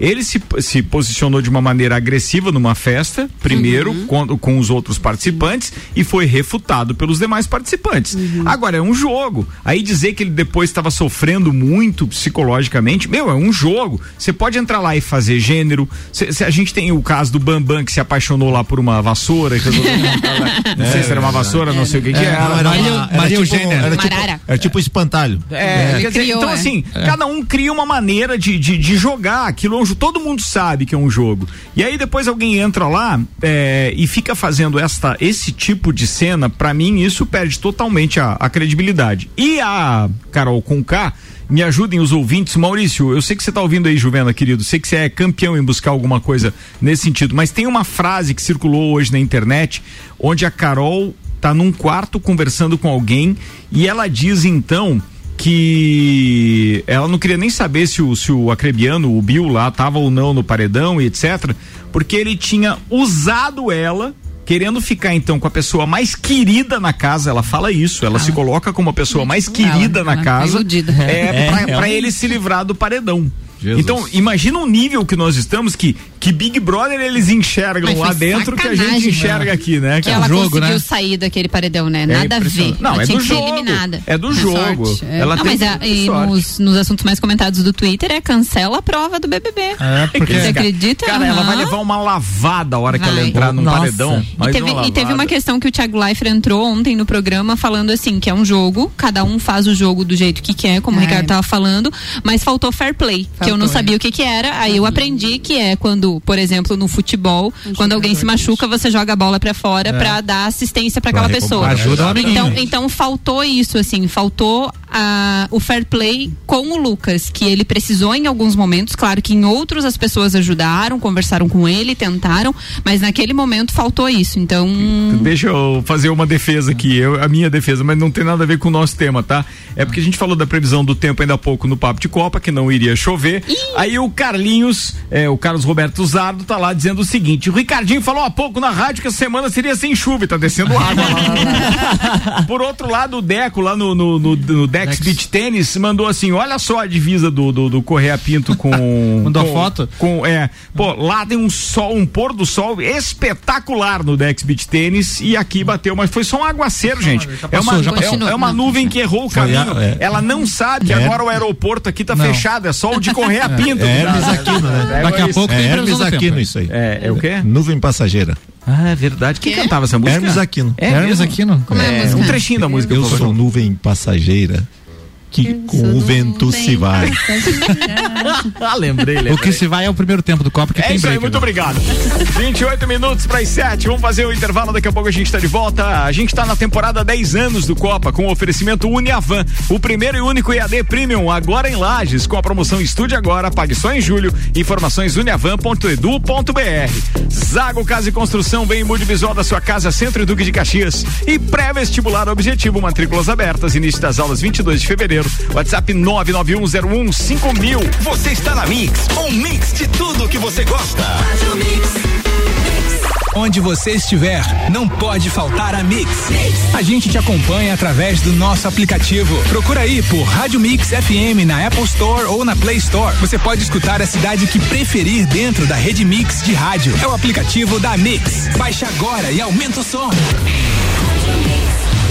Ele se, se posicionou de uma maneira agressiva numa festa, primeiro, Uhum. com, com os outros participantes, e foi refutado pelos demais participantes. Uhum. Agora, é um jogo. Aí dizer que ele depois estava sofrendo muito psicologicamente, meu, é um jogo. Você pode entrar lá e fazer gênero. Cê- cê- a gente tem o caso do Bambam que se apaixonou lá por uma vassoura. que resolveu lá. não sei se era uma vassoura, não sei o que, que era. Não, era Maria- uma- era Maria tipo, Eugênia. era tipo, era tipo espantalho. É, quer dizer, criou, então é. assim, cada um cria uma maneira de, de, de jogar aquilo. é um jo- Todo mundo sabe que é um jogo. E aí depois alguém entra lá é, e fica fazendo esta, esse tipo de cena, pra mim isso perde totalmente a, a credibilidade. E a Carol Conká, me ajudem os ouvintes. Maurício, eu sei que você tá ouvindo aí, Juvena, querido. Sei que você é campeão em buscar alguma coisa nesse sentido. Mas tem uma frase que circulou hoje na internet, onde a Carol tá num quarto conversando com alguém e ela diz então que ela não queria nem saber se o, se o acrebiano, o Bill lá, tava ou não no paredão e etc. Porque ele tinha usado ela. Querendo ficar então com a pessoa mais querida na casa, ela fala isso, ela se coloca como a pessoa mais querida Ela- na ela tá casa, iludida. é, É, pra, pra realmente. ele se livrar do paredão. Jesus. Então, imagina o nível que nós estamos, que, que Big Brother eles enxergam Mas lá dentro que a gente enxerga aqui, né? Que cara? ela jogo, conseguiu né? sair daquele paredão, né? É Nada a ver. Não, ela é tinha do que ser jogo. eliminada. É do É jogo. sorte, é. Ela Não, tem mas a- e nos, nos assuntos mais comentados do Twitter é cancela a prova do BBB. É, porque Você acredita? Cara, ela Aham. vai levar uma lavada a hora que ela Vai. entrar num Nossa. paredão. E teve, uma e teve uma questão que o Thiago Leifert entrou ontem no programa falando assim, que é um jogo, cada um faz o jogo do jeito que quer, como o É. Ricardo tava falando, mas faltou fair play, que eu não Faltou, sabia é. o que que era, aí eu aprendi que é quando, por exemplo, no futebol, quando alguém se machuca, você joga a bola pra fora pra dar assistência pra aquela pessoa. Ajuda. Então, então faltou isso, assim, faltou a, o fair play com o Lucas, que ele precisou em alguns momentos, claro que em outros as pessoas ajudaram, conversaram com ele, tentaram, mas naquele momento faltou isso. Então, Deixa eu fazer uma defesa aqui, eu- a minha defesa, mas não tem nada a ver com o nosso tema, tá? É porque a gente falou da previsão do tempo ainda há pouco no Papo de Copa, que não iria chover. Aí o Carlinhos, é, o Carlos Roberto Zardo, tá lá dizendo o seguinte: o Ricardinho falou há pouco na rádio que a semana seria sem chuva e tá descendo água lá. Por outro lado, o Deco, lá no, no, no, no Dex Beach Tênis, mandou assim: olha só a divisa do, do, do Correia Pinto com. Mandou com- foto? Com, é, pô, lá tem um sol, um pôr do sol espetacular no Dex Beach Tênis e aqui bateu, mas foi só um aguaceiro, gente. é, uma, é- é uma nuvem que errou o caminho. é. Ela não sabe que É. agora o aeroporto aqui tá Não. fechado, é só o de Correia Pinto. É Hermes Aquino, né? Daqui a pouco É tem Hermes. Aquino isso aí. É, é o quê? Nuvem passageira. Ah, é verdade. Quem cantava essa música? Hermes Aquino. É Hermes mesmo? Aquino. como é, a É, música? um trechinho da música, Eu por favor. sou nuvem passageira que com o vento se vai. ah, lembrei, O lembrei. que se vai é o primeiro tempo do Copa, que É tem isso aí, muito né? obrigado. 28 minutos para as 7. Vamos fazer o intervalo, daqui a pouco a gente está de volta. A gente está na temporada 10 anos do Copa com o oferecimento Uniavan, o primeiro e único EAD Premium, agora em Lages, com a promoção Estude Agora, pague só em julho. Informações uniavan.edu.br. Zago Casa e Construção vem em mude visual da sua casa, Centro e Duque de Caxias. E pré-vestibular objetivo, matrículas abertas, início das aulas 22 de fevereiro. WhatsApp 991015000. Você está na Mix, um mix de tudo que você gosta. Onde você estiver, não pode faltar a Mix. A gente te acompanha através do nosso aplicativo. Procura aí por Rádio Mix FM na Apple Store ou na Play Store. Você pode escutar a cidade que preferir dentro da rede Mix de rádio. É o aplicativo da Mix. Baixe agora e aumenta o som.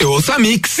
Eu ouço a Mix.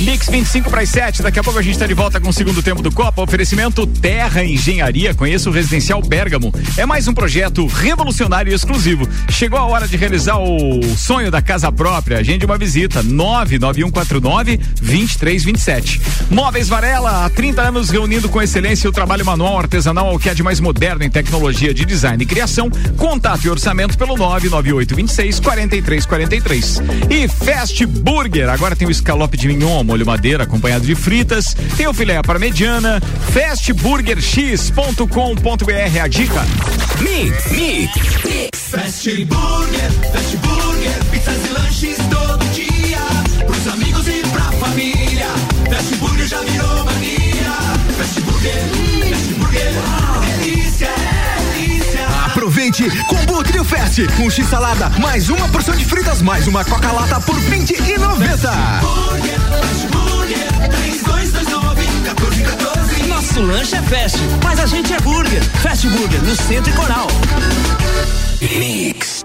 Mix 25 para as 7. Daqui a pouco a gente está de volta com o segundo tempo do Copa. Oferecimento Terra Engenharia. Conheça o Residencial Bergamo. É mais um projeto revolucionário e exclusivo. Chegou a hora de realizar o sonho da casa própria. Agende uma visita. 99149 2327. Móveis Varela, há 30 anos reunindo com excelência o trabalho manual artesanal ao que há de mais moderno em tecnologia de design e criação. Contato e orçamento pelo 99826 4343. E Fast Burger. Agora tem o escalope de mignon molho madeira acompanhado de fritas, tem o filé para mediana, fastburgerx.com.br a dica. Mix, mix. Fast Burger, Fast Burger, pizzas e lanches todo Aproveite Combo Trio Fest, um X salada, mais uma porção de fritas, mais uma Coca Lata por 20 e 90. Burger, Fast Burger, 3229 1414. Nosso lanche é fast, mas a gente é burger. Fast Burger, no Centro e Coral. Mix.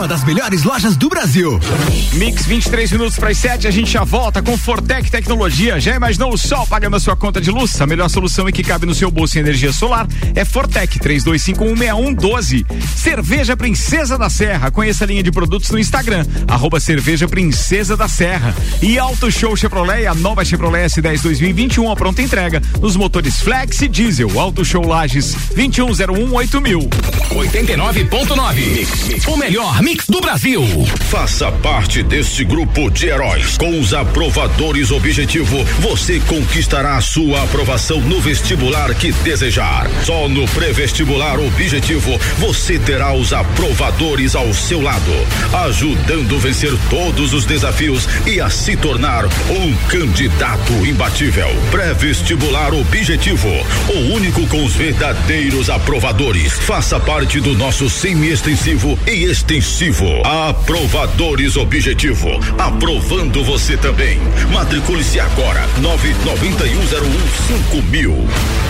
Uma das melhores lojas do Brasil. Mix 23 minutos para as 7, a gente já volta com Fortec Tecnologia. Já imaginou o sol pagando a sua conta de luz? A melhor solução e que cabe no seu bolso em energia solar é Fortec 32516112. Cerveja Princesa da Serra. Conheça a linha de produtos no Instagram, arroba Cerveja Princesa da Serra. E Auto Show Chevrolet, a nova Chevrolet S10 2021, a pronta entrega nos motores Flex e Diesel. Auto Show Lages 21018000. 89.9. O melhor mix do Brasil. Faça parte deste grupo de heróis. Com os aprovadores Objetivo, você conquistará sua aprovação no vestibular que desejar. Só no pré-vestibular Objetivo, você terá os aprovadores ao seu lado, ajudando a vencer todos os desafios e a se tornar um candidato imbatível. Pré-vestibular Objetivo, o único com os verdadeiros aprovadores. Faça parte parte do nosso semi-extensivo e extensivo. Aprovadores Objetivo. Aprovando você também. Matricule-se agora. 991015000.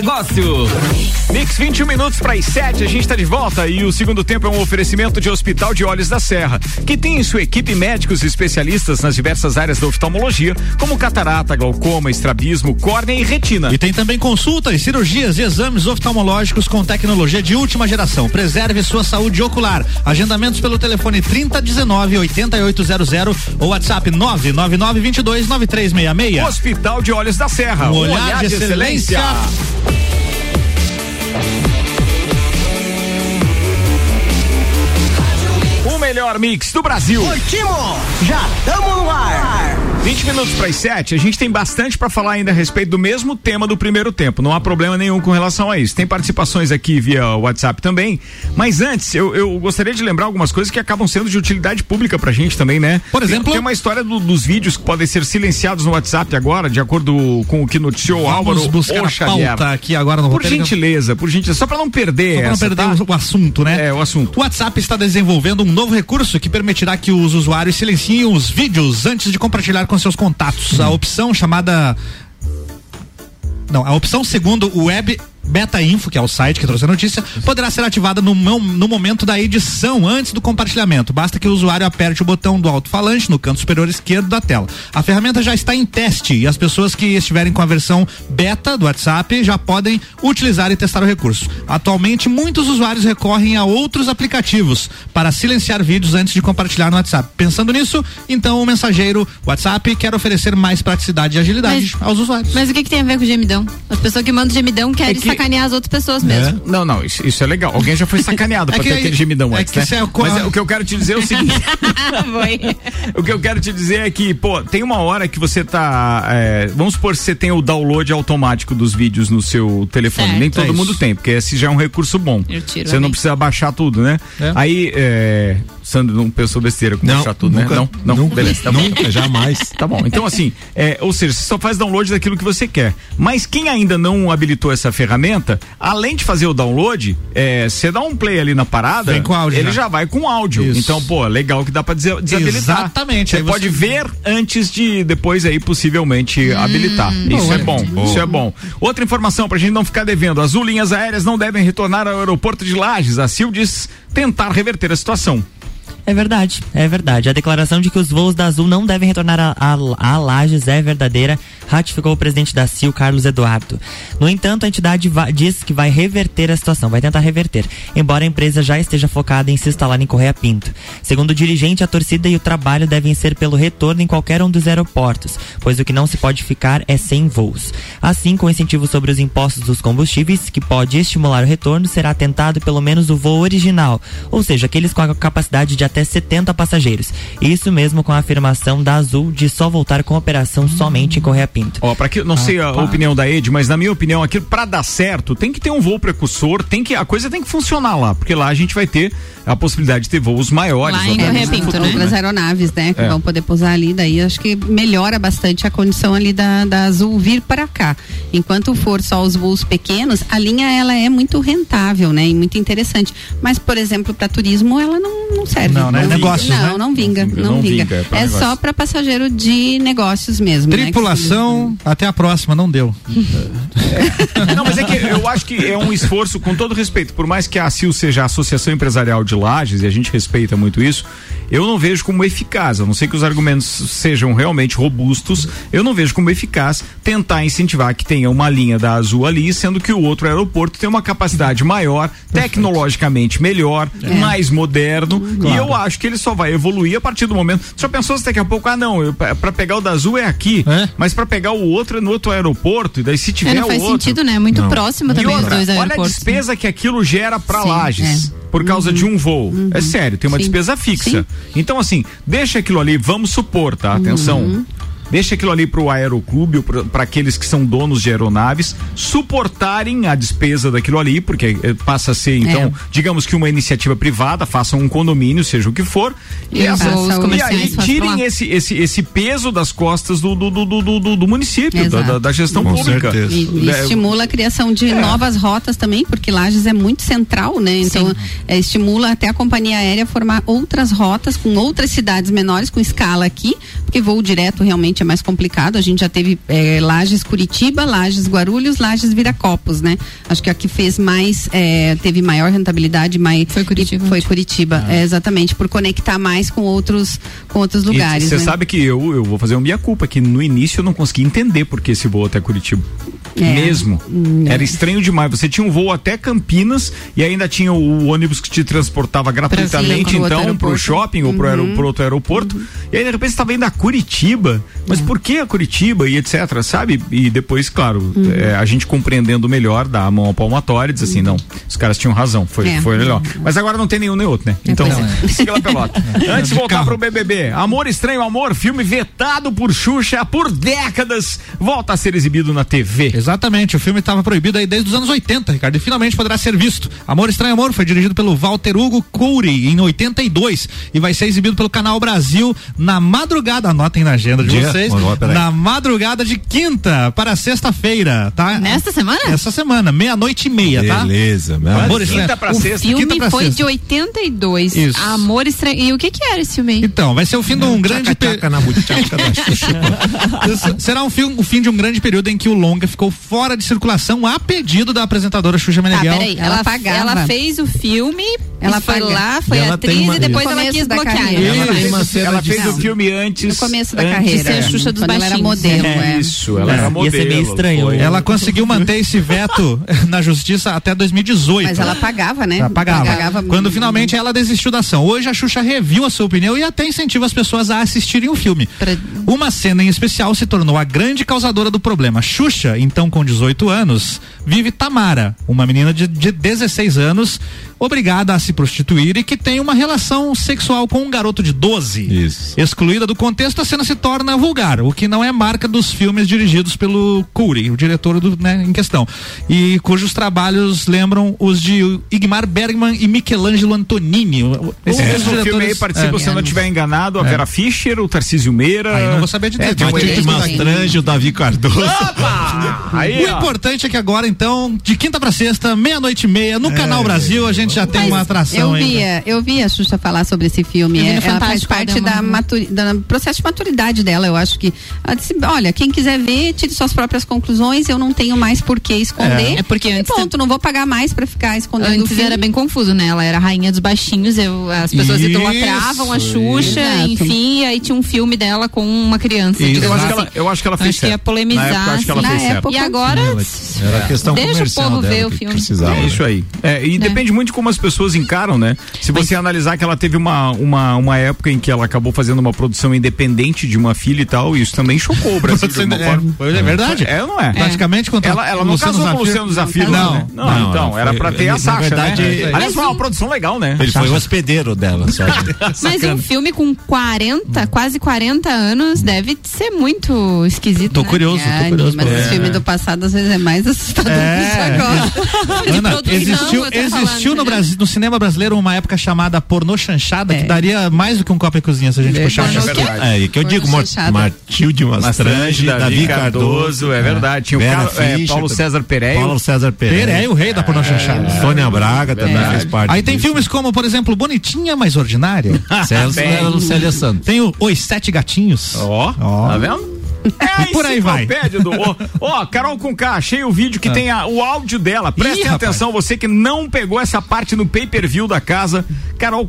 negócio. Mix 21 minutos para as 7, a gente está de volta e o segundo tempo é um oferecimento de Hospital de Olhos da Serra, que tem em sua equipe médicos especialistas nas diversas áreas da oftalmologia, como catarata, glaucoma, estrabismo, córnea e retina. E tem também consultas, cirurgias e exames oftalmológicos com tecnologia de última geração. Preserve sua saúde ocular. Agendamentos pelo telefone 3019 8800 ou WhatsApp 999 22 9366. Hospital de Olhos da Serra. Um olhar, olhar de, de excelência. excelência. O melhor mix do Brasil. Curtimos! Já estamos no ar! 20 minutos para as 7, a gente tem bastante para falar ainda a respeito do mesmo tema do primeiro tempo. Não há problema nenhum com relação a isso. Tem participações aqui via WhatsApp também. Mas antes, eu, eu gostaria de lembrar algumas coisas que acabam sendo de utilidade pública pra gente também, né? Por exemplo, tem, tem uma história do, dos vídeos que podem ser silenciados no WhatsApp agora, de acordo com o que noticiou Vamos Álvaro buscar a pauta aqui agora no Por gentileza, por gentileza, só para não perder só pra não essa, perder tá? o, o assunto, né? É, o assunto. O WhatsApp está desenvolvendo um novo recurso que permitirá que os usuários silenciem os vídeos antes de compartilhar com seus contatos. A opção chamada não, a opção segundo o Web Beta Info, que é o site que trouxe a notícia, poderá ser ativada no, no momento da edição, antes do compartilhamento. Basta que o usuário aperte o botão do alto-falante no canto superior esquerdo da tela. A ferramenta já está em teste e as pessoas que estiverem com a versão beta do WhatsApp já podem utilizar e testar o recurso. Atualmente, muitos usuários recorrem a outros aplicativos para silenciar vídeos antes de compartilhar no WhatsApp. Pensando nisso, então o mensageiro WhatsApp quer oferecer mais praticidade e agilidade mas, aos usuários. Mas o que, que tem a ver com gemidão? As pessoas que mandam gemidão querem é que sacanear as outras pessoas mesmo. É? Não, não, isso, isso, é legal. Alguém já foi sacaneado é pra ter aquele gemidão é antes, né? É Mas é, o que eu quero te dizer é o seguinte. o que eu quero te dizer é que, pô, tem uma hora que você tá. É, vamos supor que você tem o download automático dos vídeos no seu telefone. Certo. Nem todo É mundo tem, porque esse já é um recurso bom. Eu tiro Você a não precisa baixar tudo, né? É. Aí, é, Sandro não pensou besteira com Não, tudo, nunca, né? Não, não, nunca, beleza, tá bom. nunca, jamais. Tá bom. Então, assim, é, ou seja, você só faz download daquilo que você quer. Mas quem ainda não habilitou essa ferramenta, além de fazer o download, é, você dá um play ali na parada, Vem com áudio ele já. já vai com áudio. Isso. Então, pô, legal que dá pra desa- desabilitar. Exatamente. Você pode ver antes de depois aí possivelmente Hum. habilitar. Isso Bom, é bom. Bom. Isso é bom. Outra informação pra gente não ficar devendo: as linhas aéreas não devem retornar ao aeroporto de Lages. A CIL diz tentar reverter a situação. É verdade, é verdade. A declaração de que os voos da Azul não devem retornar a, a, a Lages é verdadeira, ratificou o presidente da CIL, Carlos Eduardo. No entanto, a entidade diz que vai reverter a situação, vai tentar reverter, embora a empresa já esteja focada em se instalar em Correia Pinto. Segundo o dirigente, a torcida e o trabalho devem ser pelo retorno em qualquer um dos aeroportos, pois o que não se pode ficar é sem voos. Assim, com incentivo sobre os impostos dos combustíveis, que pode estimular o retorno, será tentado pelo menos o voo original, ou seja, aqueles com a capacidade de até 70 passageiros. Isso mesmo com a afirmação da Azul de só voltar com operação somente em Correia Pinto. Ó, para que não sei a Rapaz. opinião da Ed, mas na minha opinião, aquilo para dar certo, tem que ter um voo precursor, tem que a coisa tem que funcionar lá, porque lá a gente vai ter a possibilidade de ter voos maiores. Lá em Correia Pinto, futuro, né? outras aeronaves, né? Que É. vão poder pousar ali, daí acho que melhora bastante a condição ali da, da Azul vir para cá. Enquanto for só os voos pequenos, a linha ela é muito rentável, né? E muito interessante. Mas, por exemplo, para turismo ela não, não serve. Não, né? vinga. Negócios, Não, né? não vinga, Não vinga, não não vinga. vinga, é É só para passageiro de negócios mesmo. né? Tripulação, até a próxima, não deu. Não, mas é que eu acho que é um esforço, com todo respeito, por mais que a ACIL seja a Associação Empresarial de Lages, e a gente respeita muito isso, eu não vejo como eficaz, a não ser que os argumentos sejam realmente robustos, eu não vejo como eficaz tentar incentivar que tenha uma linha da Azul ali, sendo que o outro aeroporto tem uma capacidade maior, tecnologicamente melhor, É. mais moderno, Claro. e eu acho que ele só vai evoluir a partir do momento. Só pensou se daqui a pouco, ah, não, eu, pra pegar o da Azul é aqui, mas pra pegar o outro é no outro aeroporto, e daí se tiver É, não o faz outro. sentido, né? Muito próximo E também os outra, dois Olha a aeroportos. despesa que aquilo gera pra Sim, Lages. é. Por causa de um voo. É sério, tem uma Sim. despesa fixa. Então, assim, deixa aquilo ali, vamos supor, tá? Uhum. Deixa aquilo ali pro aeroclube, para aqueles que são donos de aeronaves, suportarem a despesa daquilo ali, porque eh, passa a ser, então, É. digamos que uma iniciativa privada, façam um condomínio, seja o que for, E essa- e aí tirem esse, esse, esse peso das costas do, do, do, do, do, do município, da, da- da gestão Com pública. certeza. E, e É, estimula a criação de novas rotas também, porque Lages é muito central, né? Então, é, estimula até a companhia aérea formar outras rotas com outras cidades menores, com escala aqui, porque voo direto realmente é mais complicado. A gente já teve é, Lages Curitiba, Lages Guarulhos, Lages Viracopos, né? Acho que a que fez mais, é, teve maior rentabilidade, mais. Foi Curitiba. Foi Curitiba, é, exatamente, por conectar mais com outros, com outros lugares. Você né? sabe que eu, eu vou fazer um minha culpa, que no início eu não consegui entender por que esse voo até Curitiba. É. Mesmo. Era estranho demais. Você tinha um voo até Campinas e ainda tinha o ônibus que te transportava gratuitamente, outro então, pro shopping ou pro, aero- Uhum. pro outro aeroporto. E aí, de repente, você estava indo a Curitiba. Mas por que a Curitiba e etc, sabe? E depois, claro, Uhum. é, a gente compreendendo melhor, dá a mão ao palmatória e diz assim, não, os caras tinham razão, foi, É. foi melhor. Mas agora não tem nenhum nem outro, né? Então, pois siga lá pelota. Antes de voltar pro BBB, Amor Estranho Amor, filme vetado por Xuxa por décadas, volta a ser exibido na TV. Exatamente, o filme estava proibido aí desde os anos 80, Ricardo, e finalmente poderá ser visto. Amor Estranho Amor foi dirigido pelo Walter Hugo Couri em 82 e vai ser exibido pelo Canal Brasil na madrugada, anotem na agenda de Dia? vocês, Ó, peraí. na madrugada de quinta para sexta-feira, tá? Nesta semana? Essa semana, meia-noite e meia, tá? Beleza, meu. Amor Estranho. Quinta pra o sexta. filme quinta pra foi sexta. de 82. Isso. Amor Estranho. E o que que era esse filme aí? Então, vai ser o fim de um grande Tchaca na buchaca da Xuxa. Será um filme, o fim de um grande período em que o longa ficou fora de circulação a pedido da apresentadora Xuxa Ah, Meneghel. peraí. Ela Ela, pagava. ela fez o filme, Ela foi paga. lá, foi E atriz e depois ela quis bloquear. carreira. Ela ela fez o filme antes. No começo da antes- carreira. Xuxa dos quando ela era baixinhos. modelo. É, é. isso, ela É, era ia modelo. ser meio estranho. foi. Ela conseguiu manter esse veto na justiça até 2018. Mas ela pagava, né? Ela pagava. Pagava Quando finalmente ela desistiu da ação. Hoje a Xuxa reviu a sua opinião e até incentiva as pessoas a assistirem o filme. Pra- Uma cena em especial se tornou a grande causadora do problema. Xuxa, então com 18 anos, vive Tamara, uma menina de, de 16 anos, obrigada a se prostituir e que tem uma relação sexual com um garoto de 12. Isso. Excluída do contexto, a cena se torna vulgar, o que não é marca dos filmes dirigidos pelo Cury, o diretor do, né, em questão, e cujos trabalhos lembram os de Igmar Bergman e Michelangelo Antonini. Esses É, o filme aí diretores- participa, é. se eu não estiver enganado, a É. Vera Fischer, o Tarcísio Meira. Aí não vou saber dizer, É, tem aí. Mastrange, o Davi Cardoso. Opa! Aí, o ó. importante é que agora, então, de quinta pra sexta, meia-noite e meia, É. no Canal Brasil, a gente já tem uma atração Eu ainda. via, eu vi a Xuxa falar sobre esse filme. É, ela faz parte da, maturi, da processo de maturidade dela. Eu acho que ela disse, olha, quem quiser ver, tire suas próprias conclusões. Eu não tenho mais por que esconder. É porque E antes ponto, não vou pagar mais pra ficar escondendo o Antes filme. era bem confuso, né? Ela era a rainha dos baixinhos, eu, as pessoas Isso, idolatravam a Xuxa, Exato. enfim, e aí tinha um filme dela com uma criança. Isso. digamos Eu acho, que assim. ela, eu acho que ela fez Acho que ia certo. polemizar, Na época, acho que ela assim, fez na certo. época. E agora, Era questão Deixa o comercial povo dela ver o filme. É isso aí. É, e depende muito de como as pessoas encaram, né? Se você analisar que ela teve uma, uma, uma época em que ela acabou fazendo uma produção independente de uma filha e tal, isso também chocou o Brasil de alguma É, forma. pois é verdade. É ou não é? Praticamente contra Ela, ela não Luciano casou com o Zafir. Luciano Zafiro, Não, né? Não, não, então, ela era foi- pra ter a na Sasha, verdade, né? ele- Aliás, foi uma produção legal, né? Ele foi o hospedeiro dela, só. mas um filme com 40, quase 40 anos, deve ser muito esquisito. Tô né? curioso, tô Verdade, curioso. mas esse filme do passado às vezes é mais assustador É. que isso agora. Ana, existiu, existiu no, né? Brasil, no cinema brasileiro uma época chamada pornô chanchada, que É. daria mais do que um copo e cozinha se a gente É, puxar. verdade. É, e que eu digo, Chanchada. Matilde Mastrange, Davi Cardoso, é verdade. Tinha o Carlos, é, Fischer, Paulo César Pereira. Paulo César Pereira. Pereira, o rei da pornô chanchada. Sônia Braga também fez parte. Aí tem disso. filmes como, por exemplo, Bonitinha, mas Ordinária. Celso Lucélia Santos. tem o Os Sete Gatinhos. Ó, Ó. tá vendo? É, por aí vai. Ó, Carol com K, achei o vídeo que Ah. tem a- o áudio dela. Prestem Ih, rapaz. atenção, você que não pegou essa parte no pay per view da casa. Carol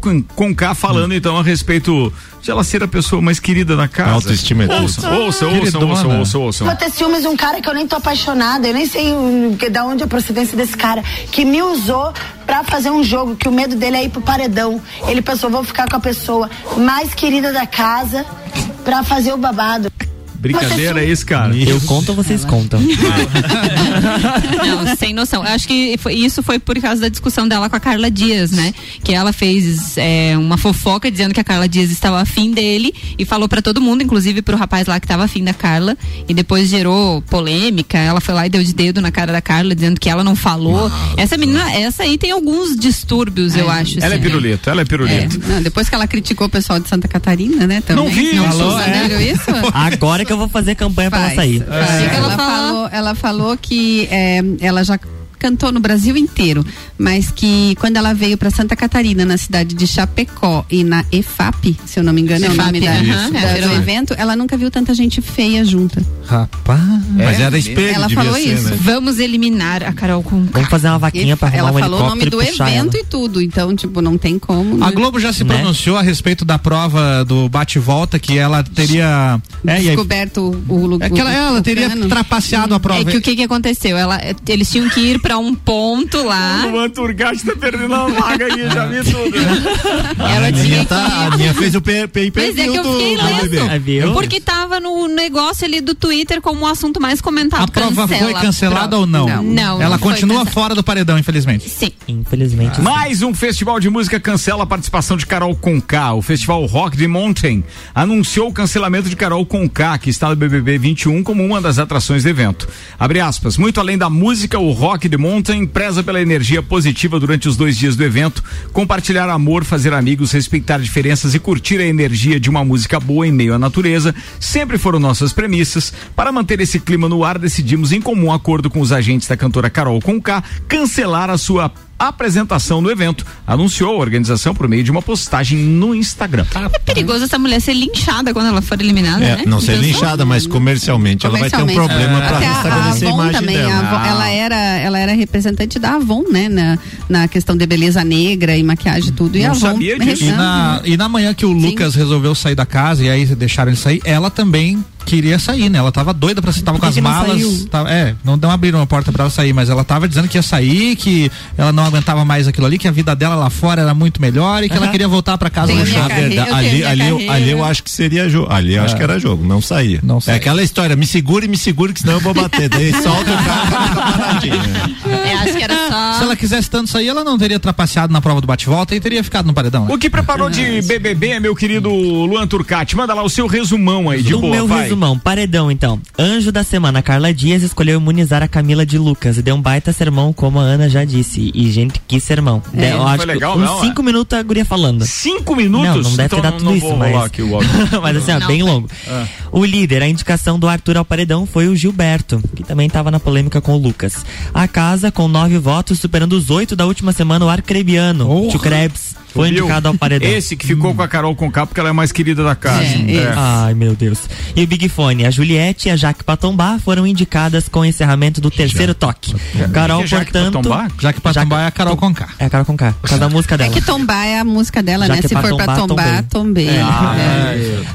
K falando então a respeito de ela ser a pessoa mais querida da casa. Autoestima é. Ouça, ouça, ouça, ouça, ouça, ouça. Vou ter ciúmes de um cara que eu nem tô apaixonada, eu nem sei que- da onde é a procedência desse cara, que me usou pra fazer um jogo, que o medo dele é ir pro paredão. Ele pensou, vou ficar com a pessoa mais querida da casa pra fazer o babado. Brincadeira é isso, cara. Eu conto ou vocês contam? Não, sem noção. Eu acho que foi- isso foi por causa da discussão dela com a Carla Dias, né? Que ela fez é, uma fofoca dizendo que a Carla Dias estava afim dele e falou pra todo mundo, inclusive pro rapaz lá que estava afim da Carla. E depois gerou polêmica. Ela foi lá e deu de dedo na cara da Carla, dizendo que ela não falou. essa menina, essa aí tem alguns distúrbios, eu acho. Ela é assim. pirulito, ela é pirulito. É, não, depois que ela criticou o pessoal de Santa Catarina, né? Também. Não vi, não, falou, é. viu isso? Agora que eu vou fazer campanha pra ela sair. faz. Ela, falou, ela falou que é, ela já cantou no Brasil inteiro, mas que quando ela veio para Santa Catarina, na cidade de Chapecó e na EFAP, se eu não me engano, é o nome da, aham, da- é, do evento, ela nunca viu tanta gente feia junta. Rapaz. Mas era espelho, Ela falou ser, isso. né? Vamos eliminar a Carol com Vamos fazer uma vaquinha pra ela um falou o nome do evento ela. e tudo, então, tipo, não tem como. A né? Globo já se Né? pronunciou a respeito da prova do bate-volta que ela teria. É, aí- Descoberto o lugar. é que ela, ela teria trapaceado a prova. É que o que que aconteceu? Ela, eles tinham que ir pra um ponto lá. O Anturgate tá perdendo a vaga aí, já vi tudo. Ela a tinha que tá, a ir. Aninha fez o pay per Mas é que eu fiquei bebê. Ah, lendo. Porque tava no negócio ali do Twitter como o assunto mais comentado. A prova Cancela foi cancelada ou não? Não, não Ela foi continua fora do paredão, infelizmente. Sim. Infelizmente. sim. Mais um festival de música cancela a participação de Carol Conká. O Festival Rock de Mountain anunciou o cancelamento de Carol Conká, que está no BBB 21 como uma das atrações do evento. Abre aspas. Muito além da música, o Rock de Mountain preza pela energia positiva durante os dois dias do evento, compartilhar amor, fazer amigos, respeitar diferenças e curtir a energia de uma música boa em meio à natureza. Sempre foram nossas premissas. Para manter esse clima no ar, decidimos, em comum acordo com os agentes da cantora Carol Conká, cancelar a sua apresentação no evento, anunciou a organização por meio de uma postagem no Instagram. É perigoso essa mulher ser linchada quando ela for eliminada, É, né? não ser Pensou? linchada, mas comercialmente, ela vai ter um Comercialmente. problema para Até a- restabelecer a, Avon imagem também, dela. a Avon, ela era ela era representante da Avon, né, na, na questão de beleza negra e maquiagem e tudo. E a Avon E rezando. na, e na manhã que o Lucas resolveu sair da casa e aí deixaram ele sair, ela também queria sair, né? Ela tava doida pra tava com as não malas. tava- é, não, não abriram a porta pra ela sair, mas ela tava dizendo que ia sair, que ela não aguentava mais aquilo ali, que a vida dela lá fora era muito melhor e que ela queria voltar pra casa no verdade, ali, ali, eu- ali eu acho que seria jogo. Ali eu acho É. que era jogo, não saía. É aquela história, me segure, me segure, que senão eu vou bater. Daí solta o carro É, acho que era ela quisesse tanto sair, ela não teria trapaceado na prova do bate-volta e teria ficado no paredão. né? O que preparou de BBB, meu querido Luan Turcati? Manda lá o seu resumão aí, de o boa, meu vai. resumão, paredão então. Anjo da semana, Carla Dias escolheu imunizar a Camila de Lucas e deu um baita sermão, como a Ana já disse. E, gente, que sermão. É, De- eu não acho foi que legal, uns não, é? cinco minutos a guria falando. Cinco minutos? Não, não deve Então ter dado tudo isso, mas... aqui mas assim, ó, Não. bem longo. Ah. O líder, a indicação do Arthur ao paredão foi o Gilberto, que também estava na polêmica com o Lucas. A casa, com nove votos, superando os oito da última semana, o Arcrebiano, Tio Krebs, foi Viu? indicado ao paredão. Esse que ficou com a Carol Conká porque ela é mais querida da casa. É, É. Ai, meu Deus. E o Big Fone, a Juliette e a Jaque Patombá foram indicadas com o encerramento do terceiro toque. Carol, Que é Jaque portanto. Patombá? Jaque Patombá é a Carol Conká. É a Carol Conká. Por causa da música É dela. que tombar é a música dela, né? que Se é pra for pra tombar, tombei. É.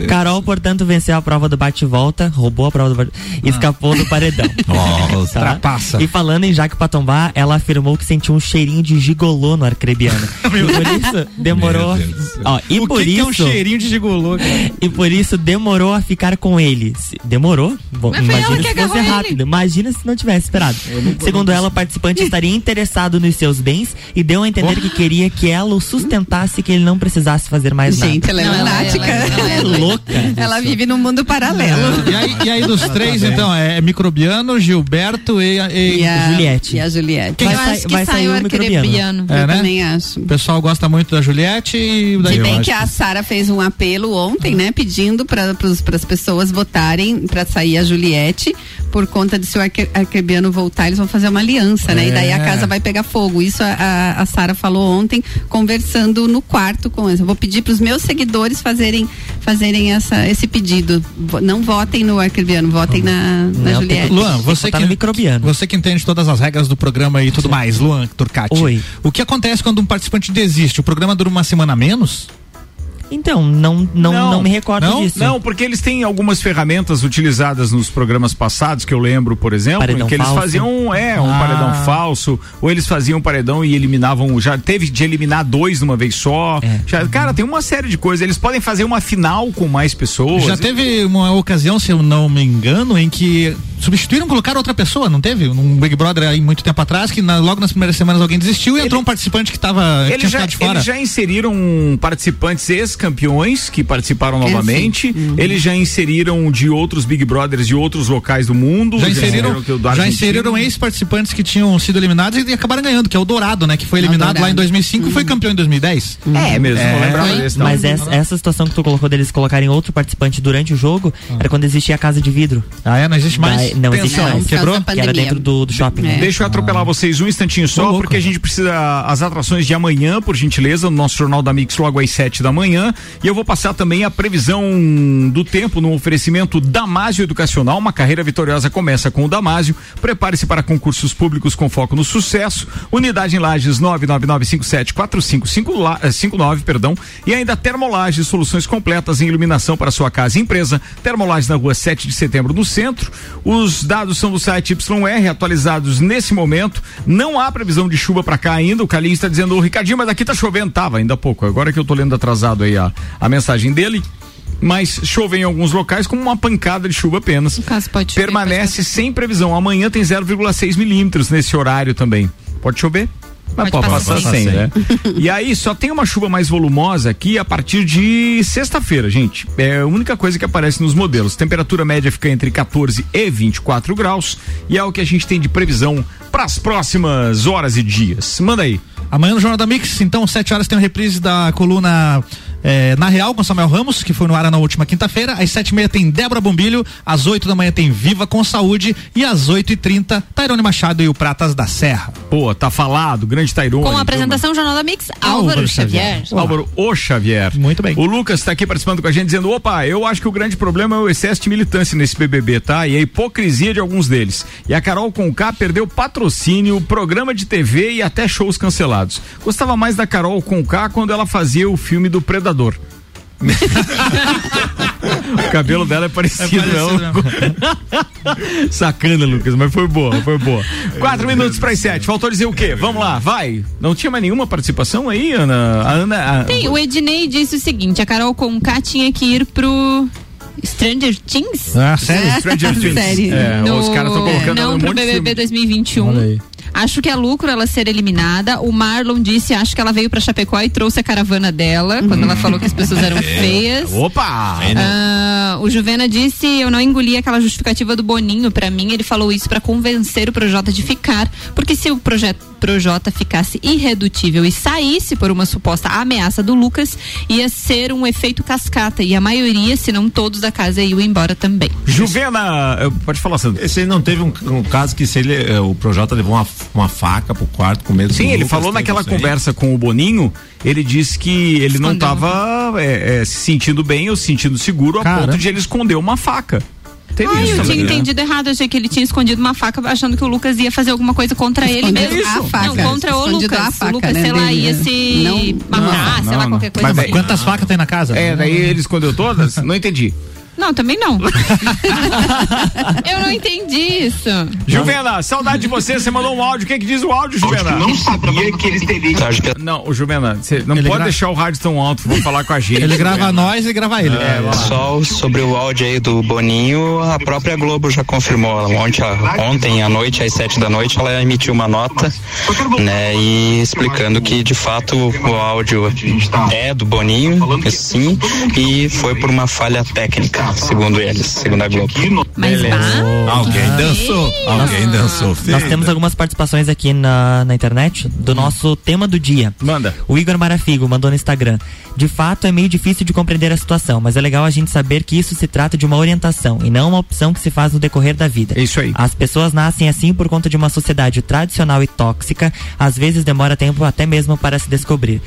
É. Carol, portanto, venceu a prova do bate-volta, roubou a prova do bate e escapou do paredão. Nossa, trapaça. E falando em Jaque Patombá, ela afirmou que sentiu um cheirinho de gigolô no arcrebiano. por isso demorou. Ó, e o por que, isso. que é um cheirinho de gigolô? cara? E por isso demorou a ficar com ele. Demorou? Bom, Mas foi ela imagina que se fosse ele. rápido. Imagina se não tivesse esperado. Segundo ela, o participante estaria interessado nos seus bens e deu a entender que queria que ela o sustentasse e que ele não precisasse fazer mais nada. Gente, ela é Não, ela- lunática. ela- é louca. Ela vive num mundo paralelo. E aí, e aí dos três, então, é Microbiano, Gilberto e, e, E a Juliette. E a Juliette. Vai eu sai- acho que vai sai sair o microbiano. arcrebiano. É, eu né? também acho. O pessoal gosta muito da Juliette e daí Se bem que a Sara fez um apelo ontem, né, pedindo para as pessoas votarem para sair a Juliette, por conta de se o arque- arquebiano voltar, eles vão fazer uma aliança, né? E daí a É. casa vai pegar fogo. Isso a, a, a Sara falou ontem, conversando no quarto com eles. Eu vou pedir para os meus seguidores fazerem, fazerem essa, esse pedido. Não votem no arcrebiano, votem na, na Não, Juliette. Luan, você que, você que entende todas as regras do programa e tudo mais, Luan Turcati. Oi. O que acontece quando um participante desiste? O programa dura uma semana a menos? Então, não, não, não, me recordo não, disso. Não, porque eles têm algumas ferramentas utilizadas nos programas passados, que eu lembro, por exemplo, Paredão em que eles falso. faziam é, um Ah. paredão falso, ou eles faziam um paredão e eliminavam, já teve de eliminar dois de uma vez só. É. Já, cara, tem uma série de coisas. Eles podem fazer uma final com mais pessoas. Já teve uma ocasião, se eu não me engano, em que substituíram, colocaram outra pessoa, não teve? Num Big Brother aí muito tempo atrás, que na- logo nas primeiras semanas alguém desistiu e entrou um participante que tava que Eles tinha já, ficado de fora. eles já inseriram participantes ex-campeões que participaram É, novamente. Uhum. Eles já inseriram de outros Big Brothers de outros locais do mundo. Já inseriram, que o do já inseriram ex-participantes que tinham sido eliminados e acabaram ganhando, que é o Dourado, né? Que foi eliminado lá em 2005 e foi campeão em 2010. É mesmo, não lembrava desse, não. Mas essa, essa situação que tu colocou deles colocarem outro participante durante o jogo era quando existia a casa de vidro. Ah, é? Não existe mais? Daí- não existe mais. quebrou? Que era dentro do, do shopping. né? Deixa eu atropelar vocês um instantinho só, porque a gente precisa as atrações de amanhã, por gentileza, no nosso Jornal da Mix logo às 7 da manhã. E eu vou passar também a previsão do tempo no oferecimento Damásio Educacional. Uma carreira vitoriosa começa com o Damásio. Prepare-se para concursos públicos com foco no sucesso. Unidade em Lages 999574559, perdão. E ainda Termolages, soluções completas em iluminação para sua casa e empresa. Termolages na rua 7 de setembro, no centro. Os dados são do site YR, atualizados nesse momento. Não há previsão de chuva para cá ainda. O Calinho está dizendo, ô Ricardinho, mas daqui tá chovendo. Tava ainda há pouco. Agora que eu tô lendo atrasado aí a, a mensagem dele. Mas chove em alguns locais com uma pancada de chuva apenas. Permanece sem previsão. Amanhã tem 0,6 milímetros nesse horário também. Pode chover? Mas pode, Pode passar, passar sem, sem. né? e aí só tem uma chuva mais volumosa aqui a partir de sexta-feira, gente. É a única coisa que aparece nos modelos. Temperatura média fica entre 14 e 24 graus e é o que a gente tem de previsão para as próximas horas e dias. Manda aí. Amanhã no Jornal da Mix, então, 7 horas tem uma reprise da coluna eh, Na Real com Samuel Ramos, que foi no ar na última quinta-feira. Às sete e meia tem Débora Bombilho, às 8 da manhã tem Viva com Saúde e às 8 e 30 Tairone Machado e o Pratas da Serra. Pô, tá falado, grande Tairone. Com a apresentação Jornal da Mix, Álvaro Xavier. Álvaro O Xavier. Muito bem. O Lucas está aqui participando com a gente dizendo: opa, eu acho que o grande problema é o excesso de militância nesse BBB, tá? E a hipocrisia de alguns deles. E a Carol Conká perdeu patrocínio, programa de TV e até shows cancelados. Gostava mais da Carol Conká quando ela fazia o filme do Predador. o cabelo dela é parecido, É parecido não. Sacana, Lucas, mas foi boa, foi boa. Quatro minutos para as sete. Faltou dizer o quê? Vamos lá, vai. Não tinha mais nenhuma participação aí, Ana? A Ana. a- Tem, o Ednei disse o seguinte: a Carol Conká tinha que ir pro. Stranger Things? Ah, sério? Stranger Things. Sério. É, No- os caras estão colocando Não um pro BBB filme. 2021. Olha aí. Acho que é lucro ela ser eliminada. O Marlon disse, acho que ela veio pra Chapecó e trouxe a caravana dela, quando ela falou que as pessoas eram feias. Opa! Ah, o Juvena disse: Eu não engoli aquela justificativa do Boninho. Pra mim, ele falou isso pra convencer o Projota de ficar. Porque se o projeto Projota ficasse irredutível e saísse por uma suposta ameaça do Lucas, ia ser um efeito cascata. E a maioria, se não todos da casa, iam embora também. Juvena, pode falar, Sandro. Esse não teve um, um caso que se ele, eh, o Projota levou uma, uma faca pro quarto com medo Sim, do ele Lucas, falou naquela isso conversa com o Boninho, ele disse que ele não estava se sentindo bem ou se sentindo seguro a ponto de ele esconder uma faca. Teve Ai, isso eu tinha né? entendido errado. Achei que ele tinha escondido uma faca achando que o Lucas ia fazer alguma coisa contra ele Escondido mesmo. a faca. Não, contra o Escondido Lucas. a faca, o Lucas, né, sei lá, dele, ia né? se Não, matar, sei lá, qualquer coisa Mas, assim. Quantas facas tem na casa? É, daí ele escondeu todas? Não entendi. Não, também não. eu não entendi isso. Juvena, saudade de você, você mandou um áudio. O que, que diz o áudio, Juvena? Não sabia que eles teriam. Não, o Juvena, você não Ele pode gra- deixar o rádio tão alto, vou falar com a gente. Ele grava Juvena. nós e grava ele. É, lá. Pessoal, sobre o áudio aí do Boninho, a própria Globo já confirmou. Ontem, ontem à noite, às sete da noite, ela emitiu uma nota, né, e explicando que de fato o áudio é do Boninho, sim, e foi por uma falha técnica, segundo eles, segundo a Globo. Mas vá. Alguém dançou, alguém dançou. Nós temos algumas participações aqui na, na internet do nosso tema do dia. Manda. O Igor Marafigo mandou no Instagram. De fato, é meio difícil de compreender a situação, mas é legal a gente saber que isso se trata de uma orientação e não uma opção que se faz no decorrer da vida. Isso aí. As pessoas nascem assim por conta de uma sociedade tradicional e tóxica, às vezes demora tempo até mesmo para se descobrir.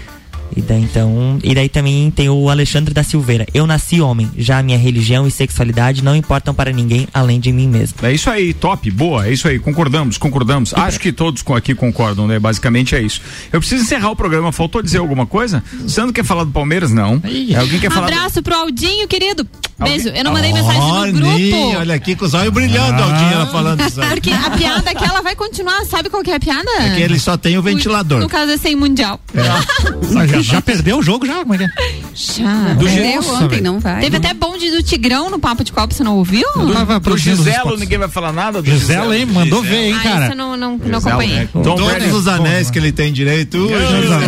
E daí então, e daí também tem o Alexandre da Silveira. Eu nasci homem, já a minha religião e sexualidade não importam para ninguém além de mim mesmo. É isso aí, top, boa, é isso aí, concordamos, concordamos. Acho que todos aqui concordam, né? Basicamente é isso. Eu preciso encerrar o programa, faltou dizer alguma coisa? Sandro quer falar do Palmeiras? Não. É, Alguém quer falar do... Abraço pro Aldinho, querido. Beijo. Eu não mandei mensagem no Olha, grupo. olha aqui com os olhos brilhando, Aldinho, ela falando isso aí. Porque a piada aquela vai continuar. Sabe qual que é a piada? É que ele só tem o ventilador. No caso é sem mundial. Mas já, já perdeu o jogo já? Como é que é? Já. Do Perdeu ontem, velho. não vai. Teve até bonde do Tigrão no Papo de Copa, você não ouviu? tava Do produzindo os Giselo, ninguém vai falar nada do Giselo, hein? Mandou ver, hein, Ah, cara? isso eu não, não, não acompanhei. né? Todos os anéis que ele tem direito. ui, Que beleza.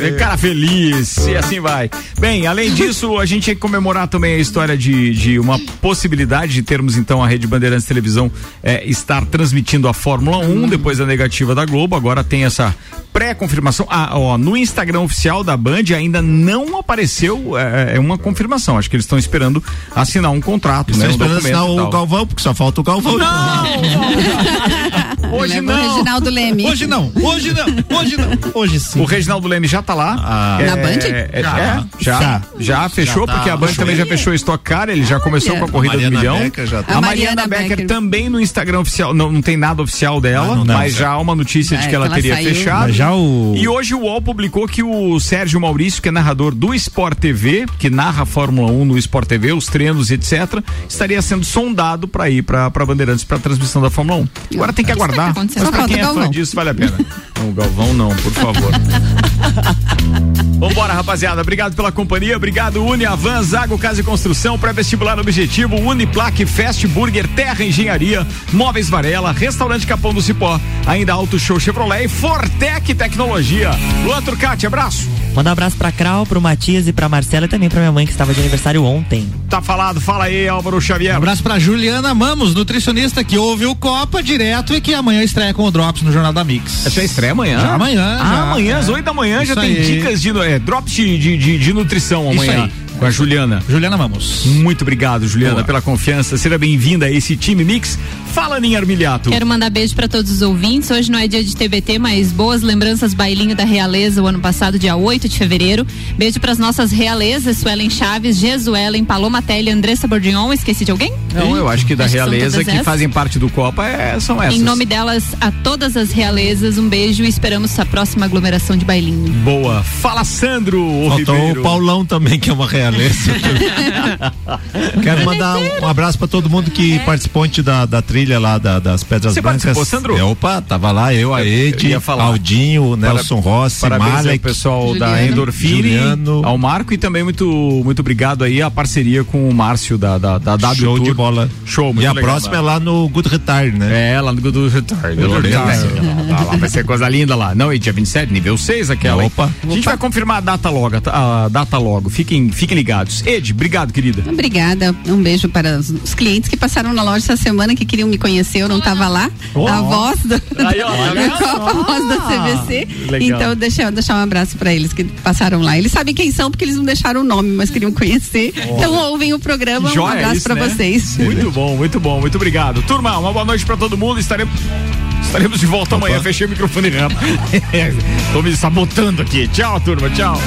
É, é, cara feliz e assim vai. Bem, além disso, a gente tem que comemorar também a história de, de uma possibilidade de termos então a Rede Bandeirantes Televisão é, estar transmitindo a Fórmula 1 depois da negativa da Globo. Agora tem essa pré-confirmação. Ah, ó, no Instagram oficial da Band ainda não apareceu é, é uma confirmação. Acho que eles estão esperando assinar um contrato, Estão né? Um esperando assinar o tal. Galvão, porque só falta o Galvão. Hoje Leva o não. Reginaldo Leme. Hoje não, hoje não, hoje não, hoje sim. O Reginaldo Leme já tá lá. Ah. Na Band? É, é, Já. é, já, já, Já. fechou, Já tá. porque a Band também já fechou o Stock Car, ele já começou com a corrida do milhão. Becker já tá. A Mariana, Mariana Becker, Becker. também no Instagram oficial, não, não tem nada oficial dela, Ah, não, não. mas já há uma notícia de É, que ela que ela teria saiu. fechado. Já o- E hoje o UOL publicou que o Sérgio Maurício, que é narrador do Sport TV, que narra a Fórmula 1 no Sport TV, os treinos, etc., estaria sendo sondado para ir para Bandeirantes para transmissão da Fórmula 1. Agora tem que é que aguardar. Mas Só pra quem é fã disso, vale a pena. Não, Galvão não, por favor. Vambora, rapaziada. Obrigado pela companhia. Obrigado, Uniavan, Zago Casa e Construção, pré-vestibular objetivo, Uniplaque, Fast Burger, Terra Engenharia, Móveis Varela, Restaurante Capão do Cipó, ainda Auto Show Chevrolet e Fortec Tecnologia. Luan Turcati, abraço. Manda um abraço pra Krau, pro Matias e pra Marcela e também pra minha mãe que estava de aniversário ontem. Tá falado, fala aí, Álvaro Xavier. Um abraço pra Juliana Mamos, nutricionista que ouve o Copa direto e que amanhã estreia com o Drops no Jornal da Mix. Essa estreia amanhã? Já amanhã, Ah, já. amanhã, às É. 8 da manhã, já Isso tem dicas de é, drops de, de, de, de nutrição amanhã. Com a Juliana. Juliana Mamos. Muito obrigado, Juliana, Boa. pela confiança. Seja bem-vinda a esse time Mix. Fala, Ninha Armiliato. Quero mandar beijo pra todos os ouvintes. Hoje não é dia de TBT, mas boas lembranças bailinho da Realeza o ano passado, dia 8 de fevereiro. Beijo pras nossas realezas, Suelen Chaves, Jesuelen, Paloma Telly, Andressa Bordignon. Esqueci de alguém? Não, eu acho que da Acho que realeza que essas. fazem parte do Copa é, são essas. Em nome delas, a todas as realezas, um beijo e esperamos a próxima aglomeração de bailinho. Boa. Fala, Sandro o Faltou Ribeiro. o Paulão também, que é uma Quero mandar um, um abraço pra todo mundo que participou ontem da, da trilha lá da- das Pedras Você Brancas. participou, Sandro? É, opa, tava lá eu, a Eu- eu Ed. Aldinho, Nelson Rossi, Parabéns ao Malek. pessoal da Juliano. Endorfine, Juliano. ao Marco e também muito, muito obrigado aí a parceria com o Márcio da, da, da W Show Tour. de bola. Show, muito E a legal, próxima é mano. lá no Good Retire, né? É, lá no do Retard. Good Retire. Lá, lá vai ser coisa linda lá. Não, e dia 27, nível 6 aquela. hein? Opa. A gente vai confirmar a data logo, a data logo. Fiquem, fiquem ligados. Ed, obrigado, querida. Obrigada. Um beijo para os, clientes que passaram na loja essa semana que queriam me conhecer, eu não estava lá. Oh. A voz do, Aí, ó, tá da? Copa, a voz da CVC. legal. Então, deixa eu deixar um abraço para eles que passaram lá. Eles sabem quem são porque eles não deixaram o nome, mas queriam conhecer. Então, ouvem o programa. Um Joia abraço isso, para né? vocês. Muito bom, muito bom, muito obrigado. Turma, uma boa noite pra todo mundo. Estaremos, estaremos de volta amanhã. Fechei o microfone rápido. Tô me sabotando aqui. Tchau, turma. Tchau.